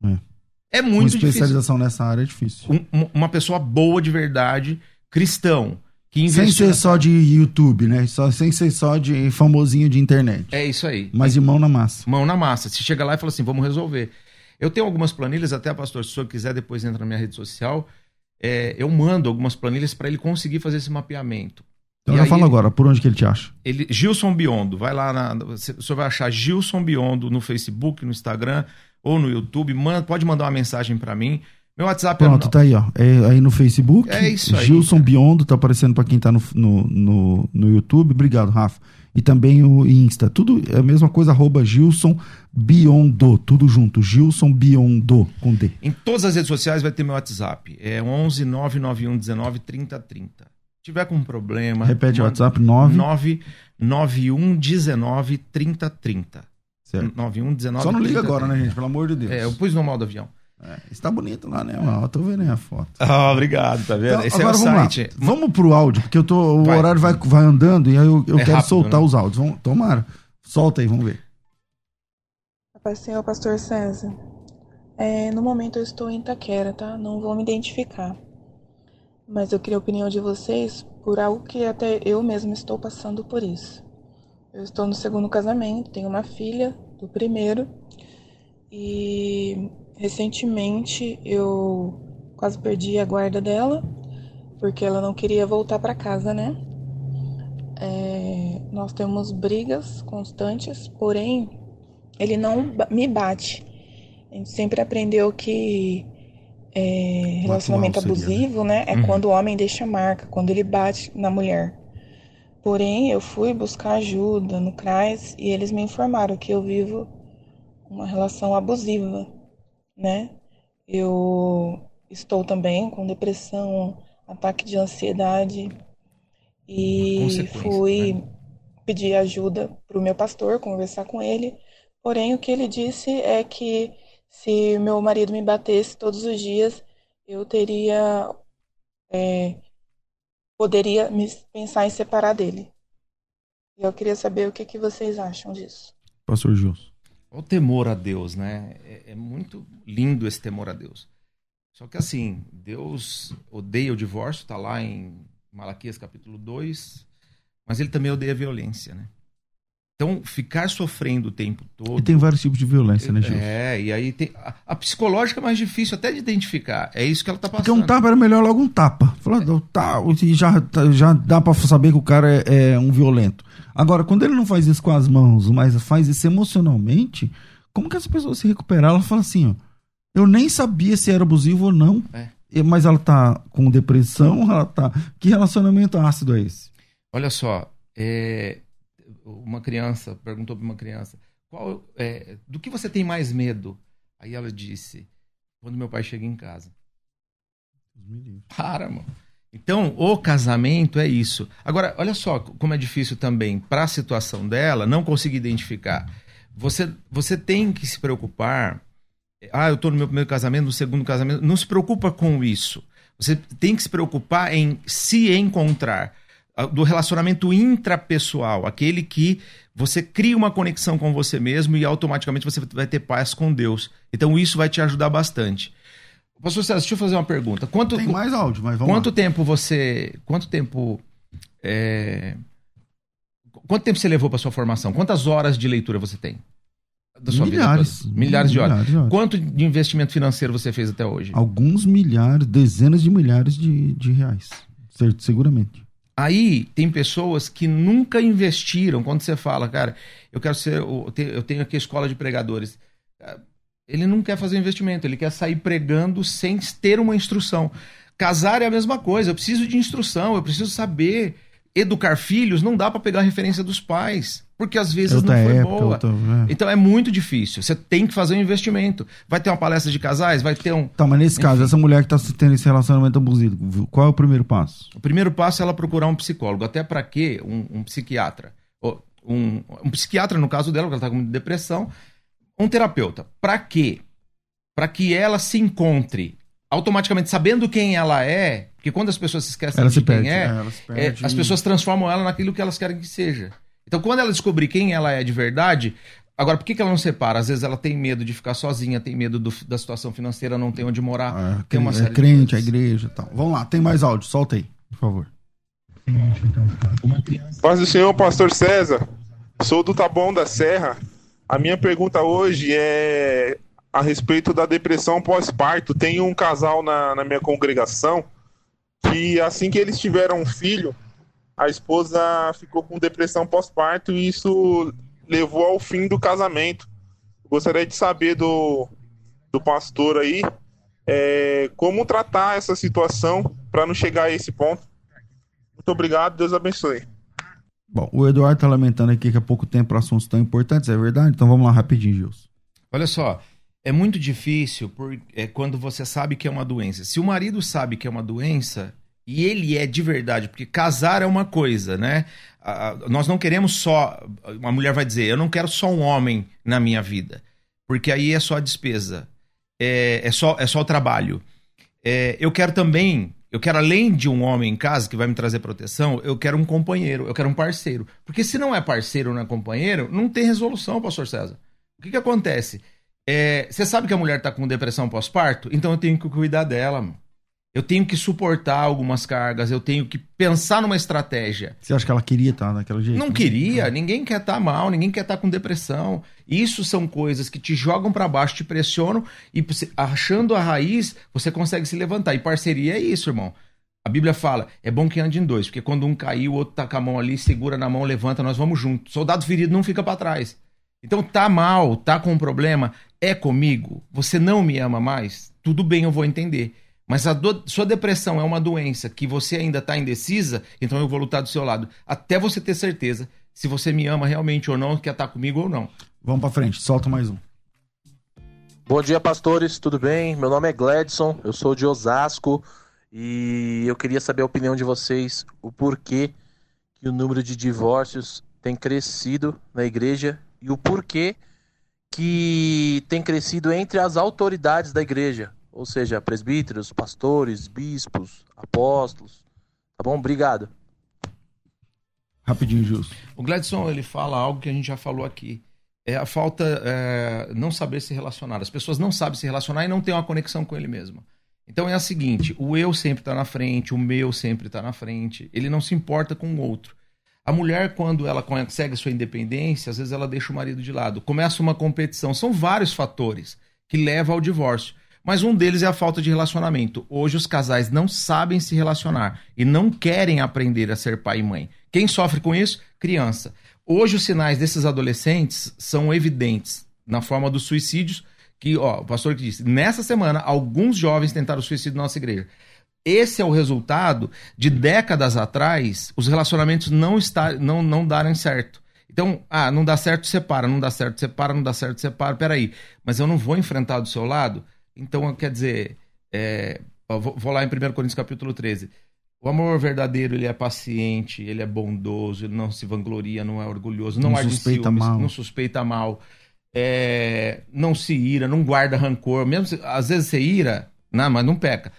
É, é muito uma especialização difícil. nessa área é difícil. Um, uma pessoa boa de verdade, cristão. Que sem ser só de YouTube, né? Só, sem ser só de famosinho de internet. É isso aí. Mas de mão na massa. Mão na massa. Se chega lá e fala assim, vamos resolver. Eu tenho algumas planilhas, até, pastor, se o senhor quiser, depois entra na minha rede social. É, eu mando algumas planilhas para ele conseguir fazer esse mapeamento. Então já fala agora, por onde que ele te acha? Ele, Gilson Biondo, vai lá, na, você, você vai achar Gilson Biondo no Facebook, no Instagram ou no YouTube, manda, pode mandar uma mensagem para mim. Meu WhatsApp é Pronto, é... tá aí, ó. É aí no Facebook. É isso aí. Gilson Biondo, tá aparecendo para quem tá no, no, no, no, YouTube. Obrigado, Rafa. E também o Insta. Tudo é a mesma coisa, arroba Gilson Biondo. Tudo junto. Gilson Biondo, com D. Em todas as redes sociais vai ter meu WhatsApp. É 11 991 19 3030 tiver com um problema. Repete o WhatsApp: 9... 9119 3030. Certo. 9119 Só não liga 30, agora, 30. né, gente? Pelo amor de Deus. É, eu pus no mal do avião. É, está bonito lá, né? Eu tô vendo aí a foto. Ah, obrigado, tá vendo? Então, Esse agora é o vamos site. Lá. Vamos pro áudio, porque eu tô, o vai. horário vai, vai andando e aí eu, eu é quero rápido, soltar né? os áudios. Vamos, tomara. Solta aí, vamos ver. Paz Senhor, Pastor César. É, no momento eu estou em Itaquera, tá? Não vou me identificar mas eu queria a opinião de vocês por algo que até eu mesma estou passando por isso. Eu estou no segundo casamento, tenho uma filha do primeiro, E recentemente eu quase perdi a guarda dela, porque ela não queria voltar para casa, né? É, nós temos brigas constantes, porém ele não me bate. A gente sempre aprendeu que é, relacionamento abusivo, né, é uhum. quando o homem deixa marca, quando ele bate na mulher. Porém, eu fui buscar ajuda no CRAS e eles me informaram que eu vivo uma relação abusiva, né? Eu estou também com depressão, ataque de ansiedade e fui né? pedir ajuda para o meu pastor, conversar com ele. Porém, o que ele disse é que se meu marido me batesse todos os dias, eu teria é, poderia me pensar em separar dele. E eu queria saber o que, que vocês acham disso. Pastor Gilson. O temor a Deus, né? É, é, muito lindo esse temor a Deus. Só que assim, Deus odeia o divórcio, está lá em Malaquias capítulo 2, mas ele também odeia a violência, né? Então, ficar sofrendo o tempo todo. E tem vários tipos de violência, né, Gil? É, e aí tem. A, a, psicológica é mais difícil até de identificar. É isso que ela tá passando. Porque um tapa era melhor logo um tapa. Fala, tá, já, já dá pra saber que o cara é, é, um violento. Agora, quando ele não faz isso com as mãos, mas faz isso emocionalmente, como que essa pessoa se recuperar? Ela fala assim, ó. Eu nem sabia se era abusivo ou não. É. Mas ela tá com depressão, ela tá. Que relacionamento ácido é esse? Olha só, é, uma criança perguntou para uma criança: qual, é, do que você tem mais medo? Aí ela disse: quando meu pai chega em casa. Para, mano. Então, o casamento é isso. Agora, olha só como é difícil também para a situação dela não conseguir identificar. Você, você tem que se preocupar. Ah, eu estou no meu primeiro casamento, no segundo casamento. Não se preocupa com isso. Você tem que se preocupar em se encontrar do relacionamento intrapessoal, aquele que você cria uma conexão com você mesmo e automaticamente você vai ter paz com Deus. Então isso vai te ajudar bastante. Pastor César, deixa eu fazer uma pergunta. Quanto, Tem mais áudio, mas vamos Quanto lá. tempo você... Quanto tempo... É, quanto tempo você levou para sua formação? Quantas horas de leitura você tem? Da sua milhares, vida milhares, de horas. milhares de horas. Quanto de investimento financeiro você fez até hoje? Alguns milhares, dezenas de milhares de, de reais. Certo, seguramente. Aí tem pessoas que nunca investiram. Quando você fala, cara, eu quero ser. Eu tenho aqui a escola de pregadores. Ele não quer fazer investimento, ele quer sair pregando sem ter uma instrução. Casar é a mesma coisa. Eu preciso de instrução, eu preciso saber educar filhos. Não dá para pegar a referência dos pais porque às vezes não foi época, boa. Tô, é. Então é muito difícil. Você tem que fazer um investimento. Vai ter uma palestra de casais, vai ter um. Tá, mas nesse Enfim. caso, essa mulher que está tendo esse relacionamento abusivo, qual é o primeiro passo? O primeiro passo é ela procurar um psicólogo. Até para quê? Um, um psiquiatra. Um, um, psiquiatra, no caso dela, porque ela está com depressão. Um terapeuta. Para quê? Para que ela se encontre automaticamente sabendo quem ela é, porque quando as pessoas se esquecem ela de se quem perde, é, é, é as pessoas transformam ela naquilo que elas querem que seja. Então, quando ela descobrir quem ela é de verdade, Agora, por que, que ela não separa? Às vezes ela tem medo de ficar sozinha, tem medo do, da situação financeira, não tem onde morar. Ah, tem uma é crente, a igreja e tal. Vamos lá, tem mais áudio, solta aí, por favor. Paz do Senhor, pastor César. Sou do Taboão da Serra. A minha pergunta hoje é a respeito da depressão pós-parto. Tem um casal na, na minha congregação que assim que eles tiveram um filho, a esposa ficou com depressão pós-parto e isso levou ao fim do casamento. Gostaria de saber do, do pastor aí é, como tratar essa situação para não chegar a esse ponto. Muito obrigado, Deus abençoe. Bom, o Eduardo está lamentando aqui que há pouco tempo para assuntos tão importantes, é verdade? Então vamos lá rapidinho, Gilson. Olha só, é muito difícil por, é, quando você sabe que é uma doença. Se o marido sabe que é uma doença, e ele é de verdade, porque casar é uma coisa, né? nós não queremos só. Uma mulher vai dizer, eu não quero só um homem na minha vida, porque aí é só a despesa, é, é, só, é só o trabalho. É, eu quero também, eu quero além de um homem em casa que vai me trazer proteção, eu quero um companheiro, eu quero um parceiro. Porque se não é parceiro ou não é companheiro, não tem resolução, pastor César. O que, que acontece? É, você sabe que a mulher está com depressão pós-parto? Então eu tenho que cuidar dela, mano. Eu tenho que suportar algumas cargas, eu tenho que pensar numa estratégia. Você acha que ela queria estar naquele jeito? Não queria, ninguém quer estar mal, ninguém quer estar com depressão. Isso são coisas que te jogam para baixo, te pressionam e achando a raiz, você consegue se levantar. E parceria é isso, irmão. A Bíblia fala, é bom que ande em dois, porque quando um cair, o outro tá com a mão ali, segura na mão, levanta, nós vamos juntos. Soldado ferido não fica para trás. Então tá mal, tá com um problema, é comigo, você não me ama mais, tudo bem, eu vou entender. Mas a do... sua depressão é uma doença que você ainda está indecisa, então eu vou lutar do seu lado. Até você ter certeza se você me ama realmente ou não, quer estar tá comigo ou não. Vamos para frente, solta mais um. Bom dia, pastores, tudo bem? Meu nome é Gladson, eu sou de Osasco e eu queria saber a opinião de vocês, o porquê que o número de divórcios tem crescido na igreja e o porquê que tem crescido entre as autoridades da igreja, ou seja, presbíteros, pastores, bispos, apóstolos. Tá bom? Obrigado. Rapidinho, Justo. O Gladson, ele fala algo que a gente já falou aqui. É a falta, é, não saber se relacionar. As pessoas não sabem se relacionar e não têm uma conexão com ele mesmo. Então é a seguinte: o eu sempre está na frente, o meu sempre está na frente. Ele não se importa com o outro. A mulher, quando ela consegue sua independência, às vezes ela deixa o marido de lado. Começa uma competição. São vários fatores que levam ao divórcio. Mas um deles é a falta de relacionamento. Hoje os casais não sabem se relacionar e não querem aprender a ser pai e mãe. Quem sofre com isso? Criança. Hoje os sinais desses adolescentes são evidentes na forma dos suicídios, que, ó, o pastor que disse, nessa semana alguns jovens tentaram suicídio na nossa igreja. Esse é o resultado de décadas atrás os relacionamentos não, estar, não, não darem certo. Então, ah, não dá certo, separa, não dá certo, separa, não dá certo, separa. Peraí, mas eu não vou enfrentar do seu lado? Então, quer dizer, é, vou, lá em 1 Coríntios capítulo 13. O amor verdadeiro, ele é paciente, ele é bondoso, ele não se vangloria, não é orgulhoso, não, não suspeita ciúmes, mal. não suspeita mal, é, não se ira, não guarda rancor. Mesmo se, às vezes você ira, não, mas não peca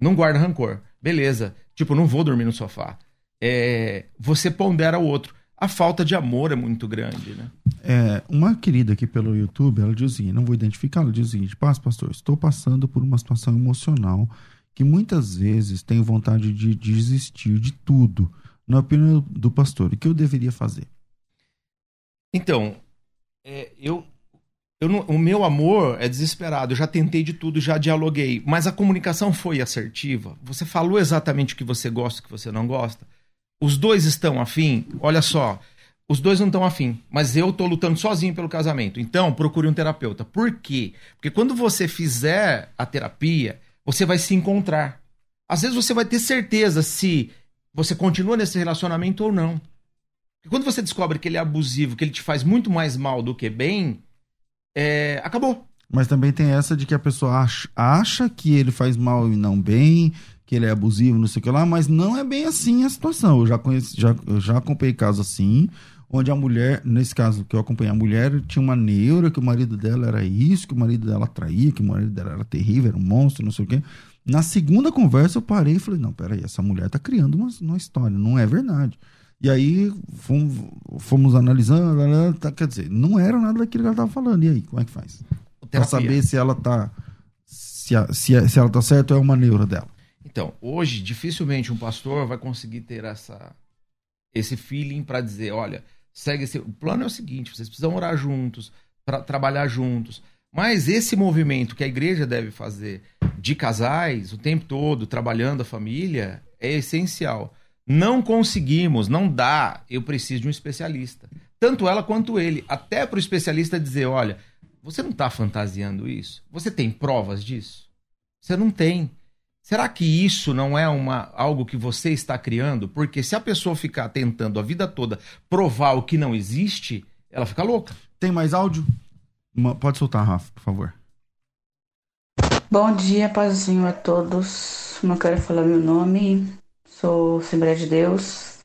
não guarda rancor. Beleza. Tipo, não vou dormir no sofá. É, você pondera o outro. A falta de amor é muito grande, né? É, uma querida aqui pelo YouTube, ela diz o seguinte, não vou identificar, ela diz o seguinte, paz, pastor, estou passando por uma situação emocional que muitas vezes tenho vontade de desistir de tudo. Na opinião do pastor, o que eu deveria fazer? Então, é, eu não, o meu amor é desesperado. Eu já tentei de tudo, já dialoguei. Mas a comunicação foi assertiva. Você falou exatamente o que você gosta e o que você não gosta. Os dois estão afim. Olha só, os dois não estão afim. Mas eu estou lutando sozinho pelo casamento. Então, procure um terapeuta. Por quê? Porque quando você fizer a terapia, você vai se encontrar. Às vezes você vai ter certeza se você continua nesse relacionamento ou não. Quando você descobre que ele é abusivo, que ele te faz muito mais mal do que bem, é, acabou. Mas também tem essa de que a pessoa acha, acha que ele faz mal e não bem, que ele é abusivo, não sei o que lá, mas não é bem assim a situação. Eu já conheci, já, eu já acompanhei casos assim, onde a mulher, nesse caso que eu acompanhei, a mulher tinha uma neura, que o marido dela era isso, que o marido dela traía, que o marido dela era terrível, era um monstro, não sei o quê. Na segunda conversa eu parei e falei, não, peraí, essa mulher tá criando uma, uma história, não é verdade. E aí fomos, fomos analisando, tá, quer dizer, não era nada daquilo que ela estava falando. E aí, como é que faz? Para saber se ela tá se, se, se ela tá certa ou é uma neura dela. Então, hoje dificilmente um pastor vai conseguir ter essa esse feeling para dizer, olha, segue esse o plano é o seguinte, vocês precisam orar juntos, para trabalhar juntos. Mas esse movimento que a igreja deve fazer de casais o tempo todo, trabalhando a família, é essencial. Não conseguimos, não dá, eu preciso de um especialista. Tanto ela quanto ele. Até para o especialista dizer: olha, você não está fantasiando isso? Você tem provas disso? Você não tem. Será que isso não é uma, algo que você está criando? Porque se a pessoa ficar tentando a vida toda provar o que não existe, ela fica louca. Tem mais áudio? Pode soltar, Rafa, por favor. Bom dia, pazinho a todos. Não quero falar meu nome, sou Assembleia de Deus.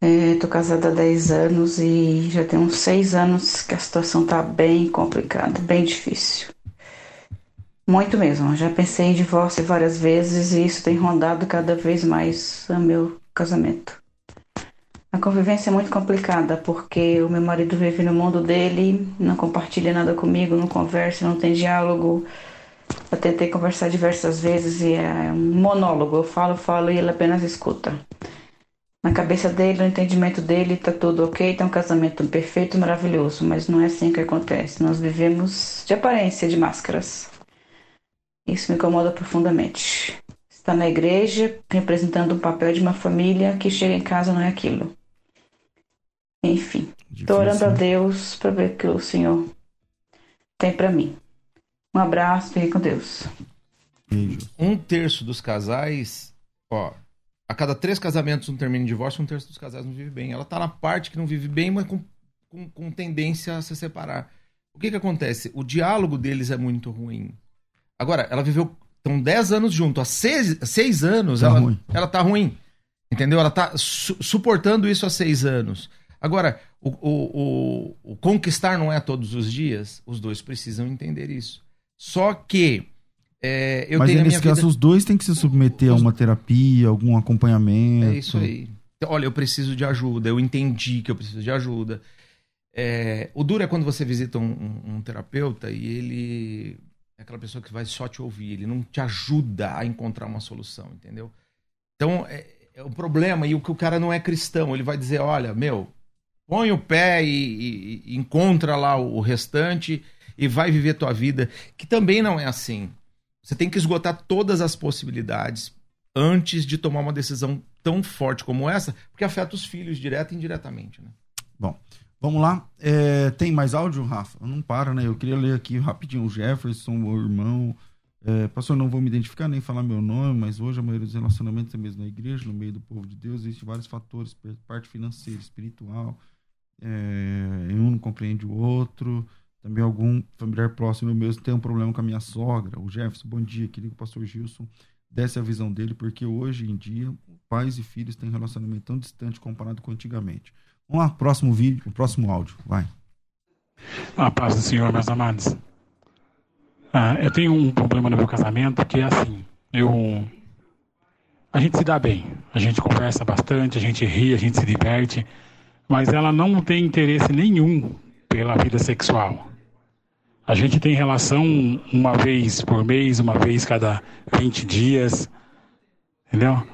Estou é, casada há 10 anos e já tem uns 6 anos que a situação está bem complicada, bem difícil. Muito mesmo. Já pensei em divórcio várias vezes e isso tem rondado cada vez mais o meu casamento. A convivência é muito complicada porque o meu marido vive no mundo dele, não compartilha nada comigo, não conversa, não tem diálogo. Eu tentei conversar diversas vezes e é um monólogo. Eu falo, falo e ele apenas escuta. Na cabeça dele, no entendimento dele, tá tudo ok, tá um casamento perfeito, maravilhoso, mas não é assim que acontece. Nós vivemos de aparência, de máscaras. Isso me incomoda profundamente. Está na igreja, representando o papel de uma família que chega em casa não é aquilo. Enfim, estou orando a Deus para ver o que o Senhor tem para mim. Um abraço, fique com Deus. Um terço dos casais, ó, a cada três casamentos um termina em divórcio, um terço dos casais não vive bem. Ela tá na parte que não vive bem, mas com, com, com tendência a se separar. O que que acontece? O diálogo deles é muito ruim. Agora, ela viveu. Estão 10 anos junto. Há 6 seis anos Tá ela, ruim. ela tá ruim. Entendeu? Ela tá su- suportando isso há seis anos. Agora, o, o, o- o conquistar não é todos os dias. Os dois precisam entender isso. Só que é, eu Mas tenho a nesse caso, vida... os dois têm que se submeter a uma terapia, algum acompanhamento. É isso aí. Olha, eu preciso de ajuda. Eu entendi que eu preciso de ajuda. É, o duro é quando você visita um, um- um terapeuta e ele é aquela pessoa que vai só te ouvir. Ele não te ajuda a encontrar uma solução, entendeu? Então, é, é o problema. E o que o cara não é cristão. Ele vai dizer, olha, meu, põe o pé e, e- e encontra lá o restante e vai viver tua vida. Que também não é assim. Você tem que esgotar todas as possibilidades antes de tomar uma decisão tão forte como essa, porque afeta os filhos direto e indiretamente. Né? Bom, vamos lá. É, tem mais áudio, Rafa? Não para, né? Eu queria ler aqui rapidinho o Jefferson, meu irmão. É, pastor, não vou me identificar nem falar meu nome, mas hoje a maioria dos relacionamentos é mesmo na igreja, no meio do povo de Deus, existem vários fatores, parte financeira, espiritual, é, um não compreende o outro, também algum familiar próximo mesmo tem um problema com a minha sogra. O Jefferson, bom dia, queria que o pastor Gilson desse a visão dele, porque hoje em dia pais e filhos têm um relacionamento tão distante comparado com antigamente. Vamos lá, próximo vídeo, próximo áudio, vai. A paz do Senhor, meus amados. Ah, eu tenho um problema no meu casamento que é assim, eu a gente se dá bem, a gente conversa bastante, a gente ri, a gente se diverte, mas ela não tem interesse nenhum pela vida sexual. A gente tem relação uma vez por mês, uma vez cada 20 dias, entendeu?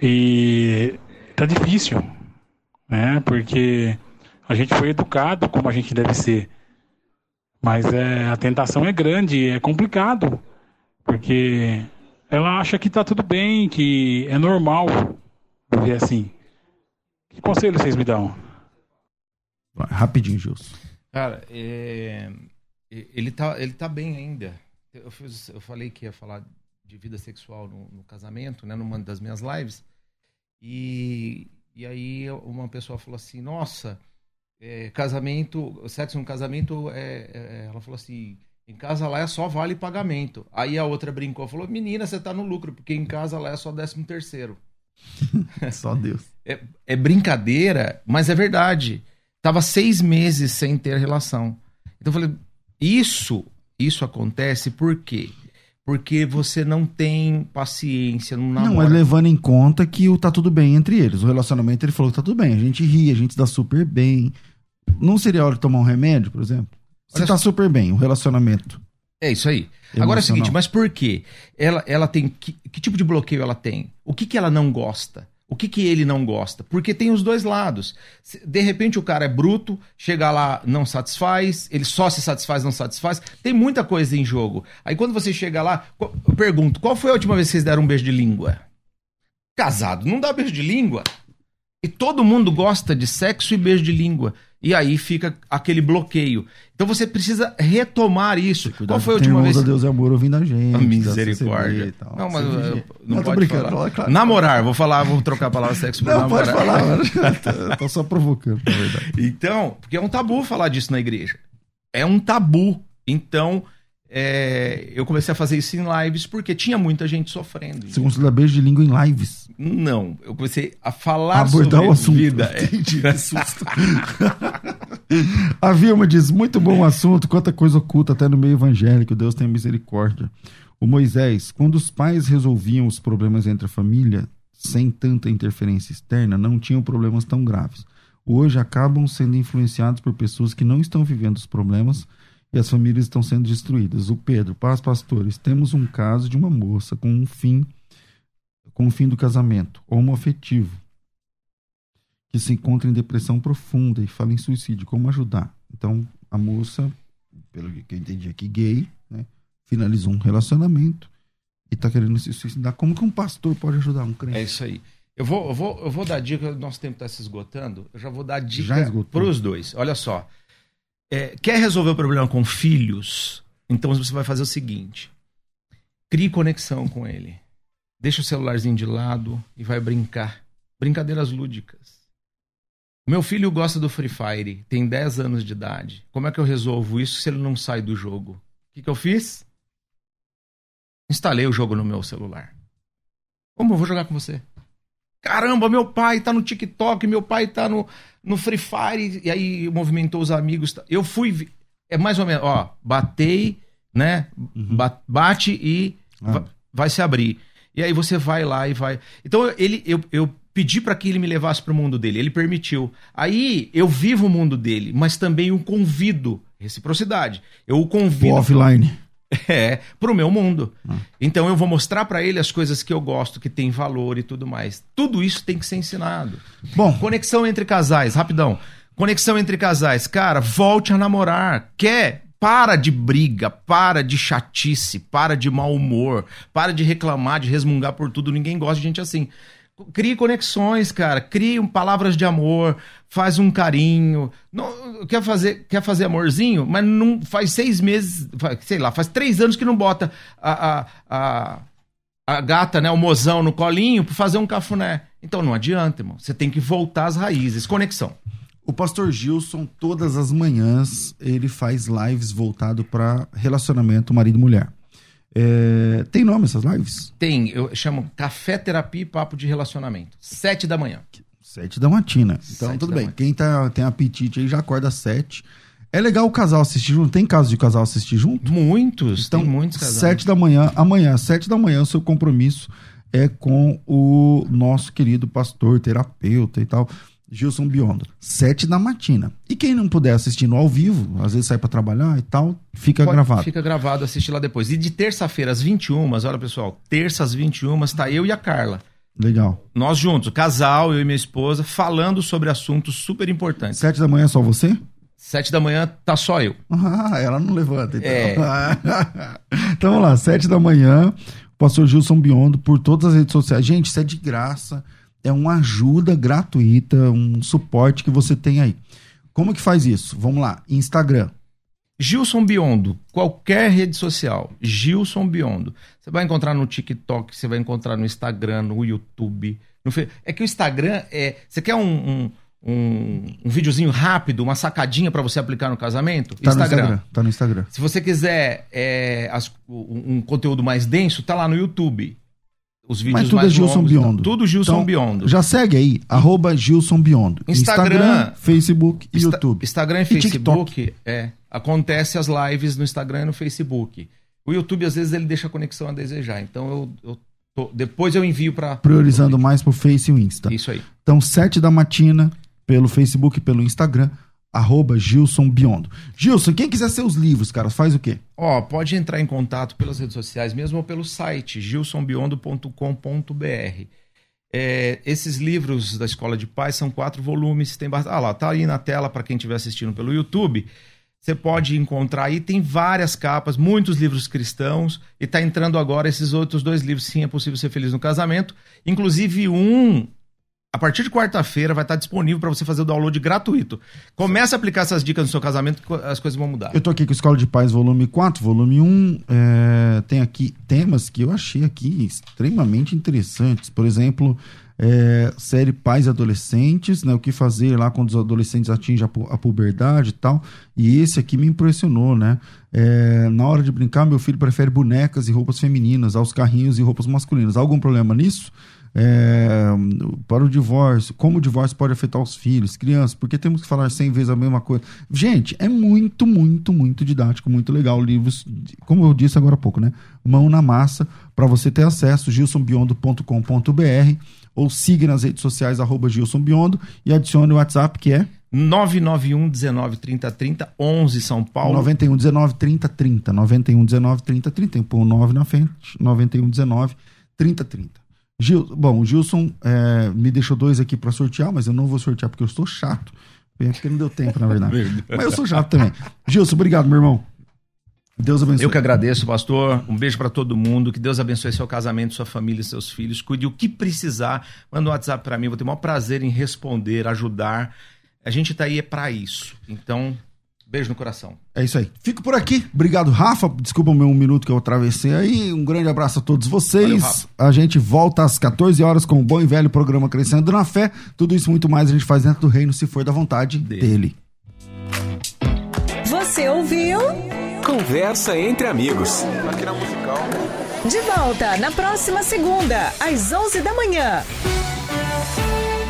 E tá difícil, né? Porque a gente foi educado como a gente deve ser. Mas é, a tentação é grande, é complicado. Porque ela acha que tá tudo bem, que é normal viver assim. Que conselho vocês me dão? Vai, rapidinho, Gilson. Cara, é, ele, tá, ele tá bem ainda. Eu, fiz- eu falei que ia falar de vida sexual no, no casamento, né, numa das minhas lives. E, e aí uma pessoa falou assim: Nossa, é, casamento, sexo no casamento, é, é- ela falou assim: em casa lá é só vale pagamento. Aí a outra brincou, falou: Menina, você tá no lucro, porque em casa lá é só décimo terceiro. <laughs> Só Deus. É, é brincadeira, mas é verdade. Tava seis meses sem ter relação. Então eu falei, isso, isso acontece por quê? Porque você não tem paciência, não namora. Não, é levando em conta que o tá tudo bem entre eles. O relacionamento, ele falou que tá tudo bem. A gente ri, a gente dá super bem. Não seria hora de tomar um remédio, por exemplo? Se Olha tá super bem, o relacionamento. É isso aí. Agora é o seguinte, Emocional. mas por quê? Ela, ela tem. Que, que tipo de bloqueio ela tem? O que, que ela não gosta? O que, que ele não gosta? Porque tem os dois lados. De repente o cara é bruto, chega lá, não satisfaz, ele só se satisfaz, não satisfaz. Tem muita coisa em jogo. Aí quando você chega lá, eu pergunto: qual foi a última vez que vocês deram um beijo de língua? Casado, não dá beijo de língua? E todo mundo gosta de sexo e beijo de língua. E aí fica aquele bloqueio. Então você precisa retomar isso. Qual foi a última vez? a Deus é amor ouvindo a gente. A dá misericórdia. CCB e tal. Não, mas eu- não, Não, tô pode brincando, falar. claro, claro. Namorar, vou falar, vou trocar a palavra sexo por Não, namorar. pode falar. <laughs> Tô só provocando, na verdade. Então, porque é um tabu falar disso na igreja. É um tabu. Então, é, eu comecei a fazer isso em lives porque tinha muita gente sofrendo. Você considera beijo de língua em lives. Não, eu comecei a falar Abordar sobre o assunto. vida. É. Entendi, que susto. <laughs> A Vilma diz: muito bom assunto, quanta coisa oculta até no meio evangélico, Deus tem misericórdia. O Moisés, quando os pais resolviam os problemas entre a família sem tanta interferência externa, não tinham problemas tão graves. Hoje acabam sendo influenciados por pessoas que não estão vivendo os problemas e as famílias estão sendo destruídas. O Pedro, paz, pastores, temos um caso de uma moça com um fim, com o fim do casamento, homoafetivo, que se encontra em depressão profunda e fala em suicídio. Como ajudar? Então, a moça, pelo que eu entendi aqui, gay, né, finalizou um relacionamento e está querendo se suicidar. Como que um pastor pode ajudar um crente? É isso aí. Eu vou, eu vou, eu vou dar dica, nosso tempo está se esgotando. Eu já vou dar dica para os dois. Olha só. É, quer resolver o problema com filhos? Então você vai fazer o seguinte: crie conexão com ele. Deixa o celularzinho de lado e vai brincar. Brincadeiras lúdicas. Meu filho gosta do Free Fire, tem 10 anos de idade. Como é que eu resolvo isso se ele não sai do jogo? O que, que eu fiz? Instalei o jogo no meu celular. Como eu vou jogar com você? Caramba, meu pai tá no TikTok, meu pai tá no, no Free Fire, e aí movimentou os amigos. tá? Eu fui. É mais ou menos, ó, batei, né? Ba- Bate e Ah. va- vai se abrir. E aí você vai lá e vai. Então ele, eu, eu pedi para que ele me levasse para o mundo dele, ele permitiu. Aí eu vivo o mundo dele, mas também o convido. Reciprocidade. Eu o O convido offline. <laughs> é, pro meu mundo. Ah. Então eu vou mostrar pra ele as coisas que eu gosto, que tem valor e tudo mais. Tudo isso tem que ser ensinado. Bom, Conexão entre casais, rapidão. Conexão entre casais. Cara, volte a namorar. Quer? Para de briga, para de chatice, para de mau humor, para de reclamar, de resmungar por tudo. Ninguém gosta de gente assim. Crie conexões, cara. Crie um- palavras de amor, faz um carinho. Não, quer, fazer, quer fazer amorzinho, mas não faz seis meses, sei lá, faz três anos que não bota a, a, a, a gata, né, o mozão no colinho pra fazer um cafuné. Então não adianta, irmão. Você tem que voltar às raízes. Conexão. o pastor Gilson, todas as manhãs, ele faz lives voltado para relacionamento marido-mulher. É, tem nome essas lives? Tem, eu chamo Café Terapia e Papo de Relacionamento. Sete da manhã. Sete da matina. Então, Sete tudo bem. manhã. Quem tá, tem apetite aí já acorda às sete. É legal o casal assistir junto. Tem caso de casal assistir junto? Muitos, Então, tem muitos casais. sete da manhã, amanhã, sete da manhã, o seu compromisso é com o nosso querido pastor, terapeuta e tal, Gilson Biondo. Sete da matina. E quem não puder assistir no ao vivo, às vezes sai para trabalhar e tal, fica Pode- gravado. Fica gravado, assiste lá depois. E de terça-feira às 21, olha pessoal, terça às 21, tá eu e a Carla. Legal. Nós juntos, casal, eu e minha esposa, falando sobre assuntos super importantes. Sete da manhã é só você? Sete da manhã tá só eu. Ah, ela não levanta, então. É. <laughs> então vamos lá, sete da manhã, o pastor Gilson Biondo por todas as redes sociais. Gente, isso é de graça, é uma ajuda gratuita, um suporte que você tem aí. Como que faz isso? Vamos lá, Instagram. Gilson Biondo, qualquer rede social, Gilson Biondo. Você vai encontrar no TikTok, você vai encontrar no Instagram, no YouTube. No É que o Instagram é. Você quer um, um, um, um videozinho rápido, uma sacadinha pra você aplicar no casamento? Tá no Instagram. Tá no Instagram. Se você quiser é, as- um, um conteúdo mais denso, tá lá no YouTube. Os vídeos Mas tudo mais é Gilson longos, tá? Biondo. Tudo Gilson Então, Biondo. Já segue aí, arroba Gilson Biondo. Instagram, Facebook e YouTube. Instagram e, E Facebook, é, acontece as lives no Instagram e no Facebook. O YouTube, às vezes, ele deixa a conexão a desejar. Então, eu, eu tô- depois eu envio para Priorizando mais pro Face e o Insta. Isso aí. Então, sete da matina, pelo Facebook e pelo Instagram, arroba Gilson Biondo. Gilson, quem quiser seus livros, cara, faz o quê? Ó, pode entrar em contato pelas redes sociais, mesmo ou pelo site gilsonbiondo.com.br. É, esses livros da Escola de Paz são quatro volumes. Tem. Ah lá, tá aí na tela para quem estiver assistindo pelo YouTube. Você pode encontrar aí, tem várias capas, muitos livros cristãos, e tá entrando agora esses outros dois livros, Sim, é possível ser feliz no casamento. Inclusive, um, a partir de quarta-feira, vai estar disponível para você fazer o download gratuito. Comece a aplicar essas dicas no seu casamento, que as coisas vão mudar. Eu tô aqui com Escola de Paz, volume 4, volume 1. é, tem aqui temas que eu achei aqui extremamente interessantes. Por exemplo, é, série Pais e Adolescentes, né? O que fazer lá quando os adolescentes atingem a, pu- a puberdade e tal. E esse aqui me impressionou, né? É, na hora de brincar, meu filho prefere bonecas e roupas femininas aos carrinhos e roupas masculinas. Há algum problema nisso? É, para o divórcio, como o divórcio pode afetar os filhos, crianças, porque temos que falar 100 vezes a mesma coisa. Gente, é muito, muito, muito didático, muito legal. Livros, como eu disse agora há pouco, né? Mão na massa, para você ter acesso, gilsonbiondo.com.br ou siga nas redes sociais, arroba Gilson Biondo, e adicione o WhatsApp que é 991 19 30 30, 11 São Paulo. 91 19 30 30. 91 19 30 30. Tem que pôr 9 na frente. 91 19 30 30. Gil, bom, o Gilson é, me deixou dois aqui para sortear, mas eu não vou sortear porque eu estou chato. É porque não deu tempo, na <laughs> verdade. mas eu sou chato também. Gilson, obrigado, meu irmão. Deus abençoe. Eu que agradeço, pastor. Um beijo para todo mundo. Que Deus abençoe seu casamento, sua família, seus filhos. Cuide o que precisar. Manda um WhatsApp para mim. Vou ter o maior prazer em responder, ajudar. A gente tá aí é para isso. Então, beijo no coração. É isso aí. Fico por aqui. Obrigado, Rafa. Desculpa o meu um minuto que eu atravessei aí. Um grande abraço a todos vocês. Valeu, a gente volta às 14 horas com o bom e velho programa Crescendo na Fé. Tudo isso muito mais a gente faz dentro do reino, se for da vontade dele. dele. Você ouviu? Conversa entre amigos. Aqui na musical. De volta na próxima segunda, às 11 da manhã.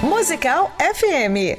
Musical FM.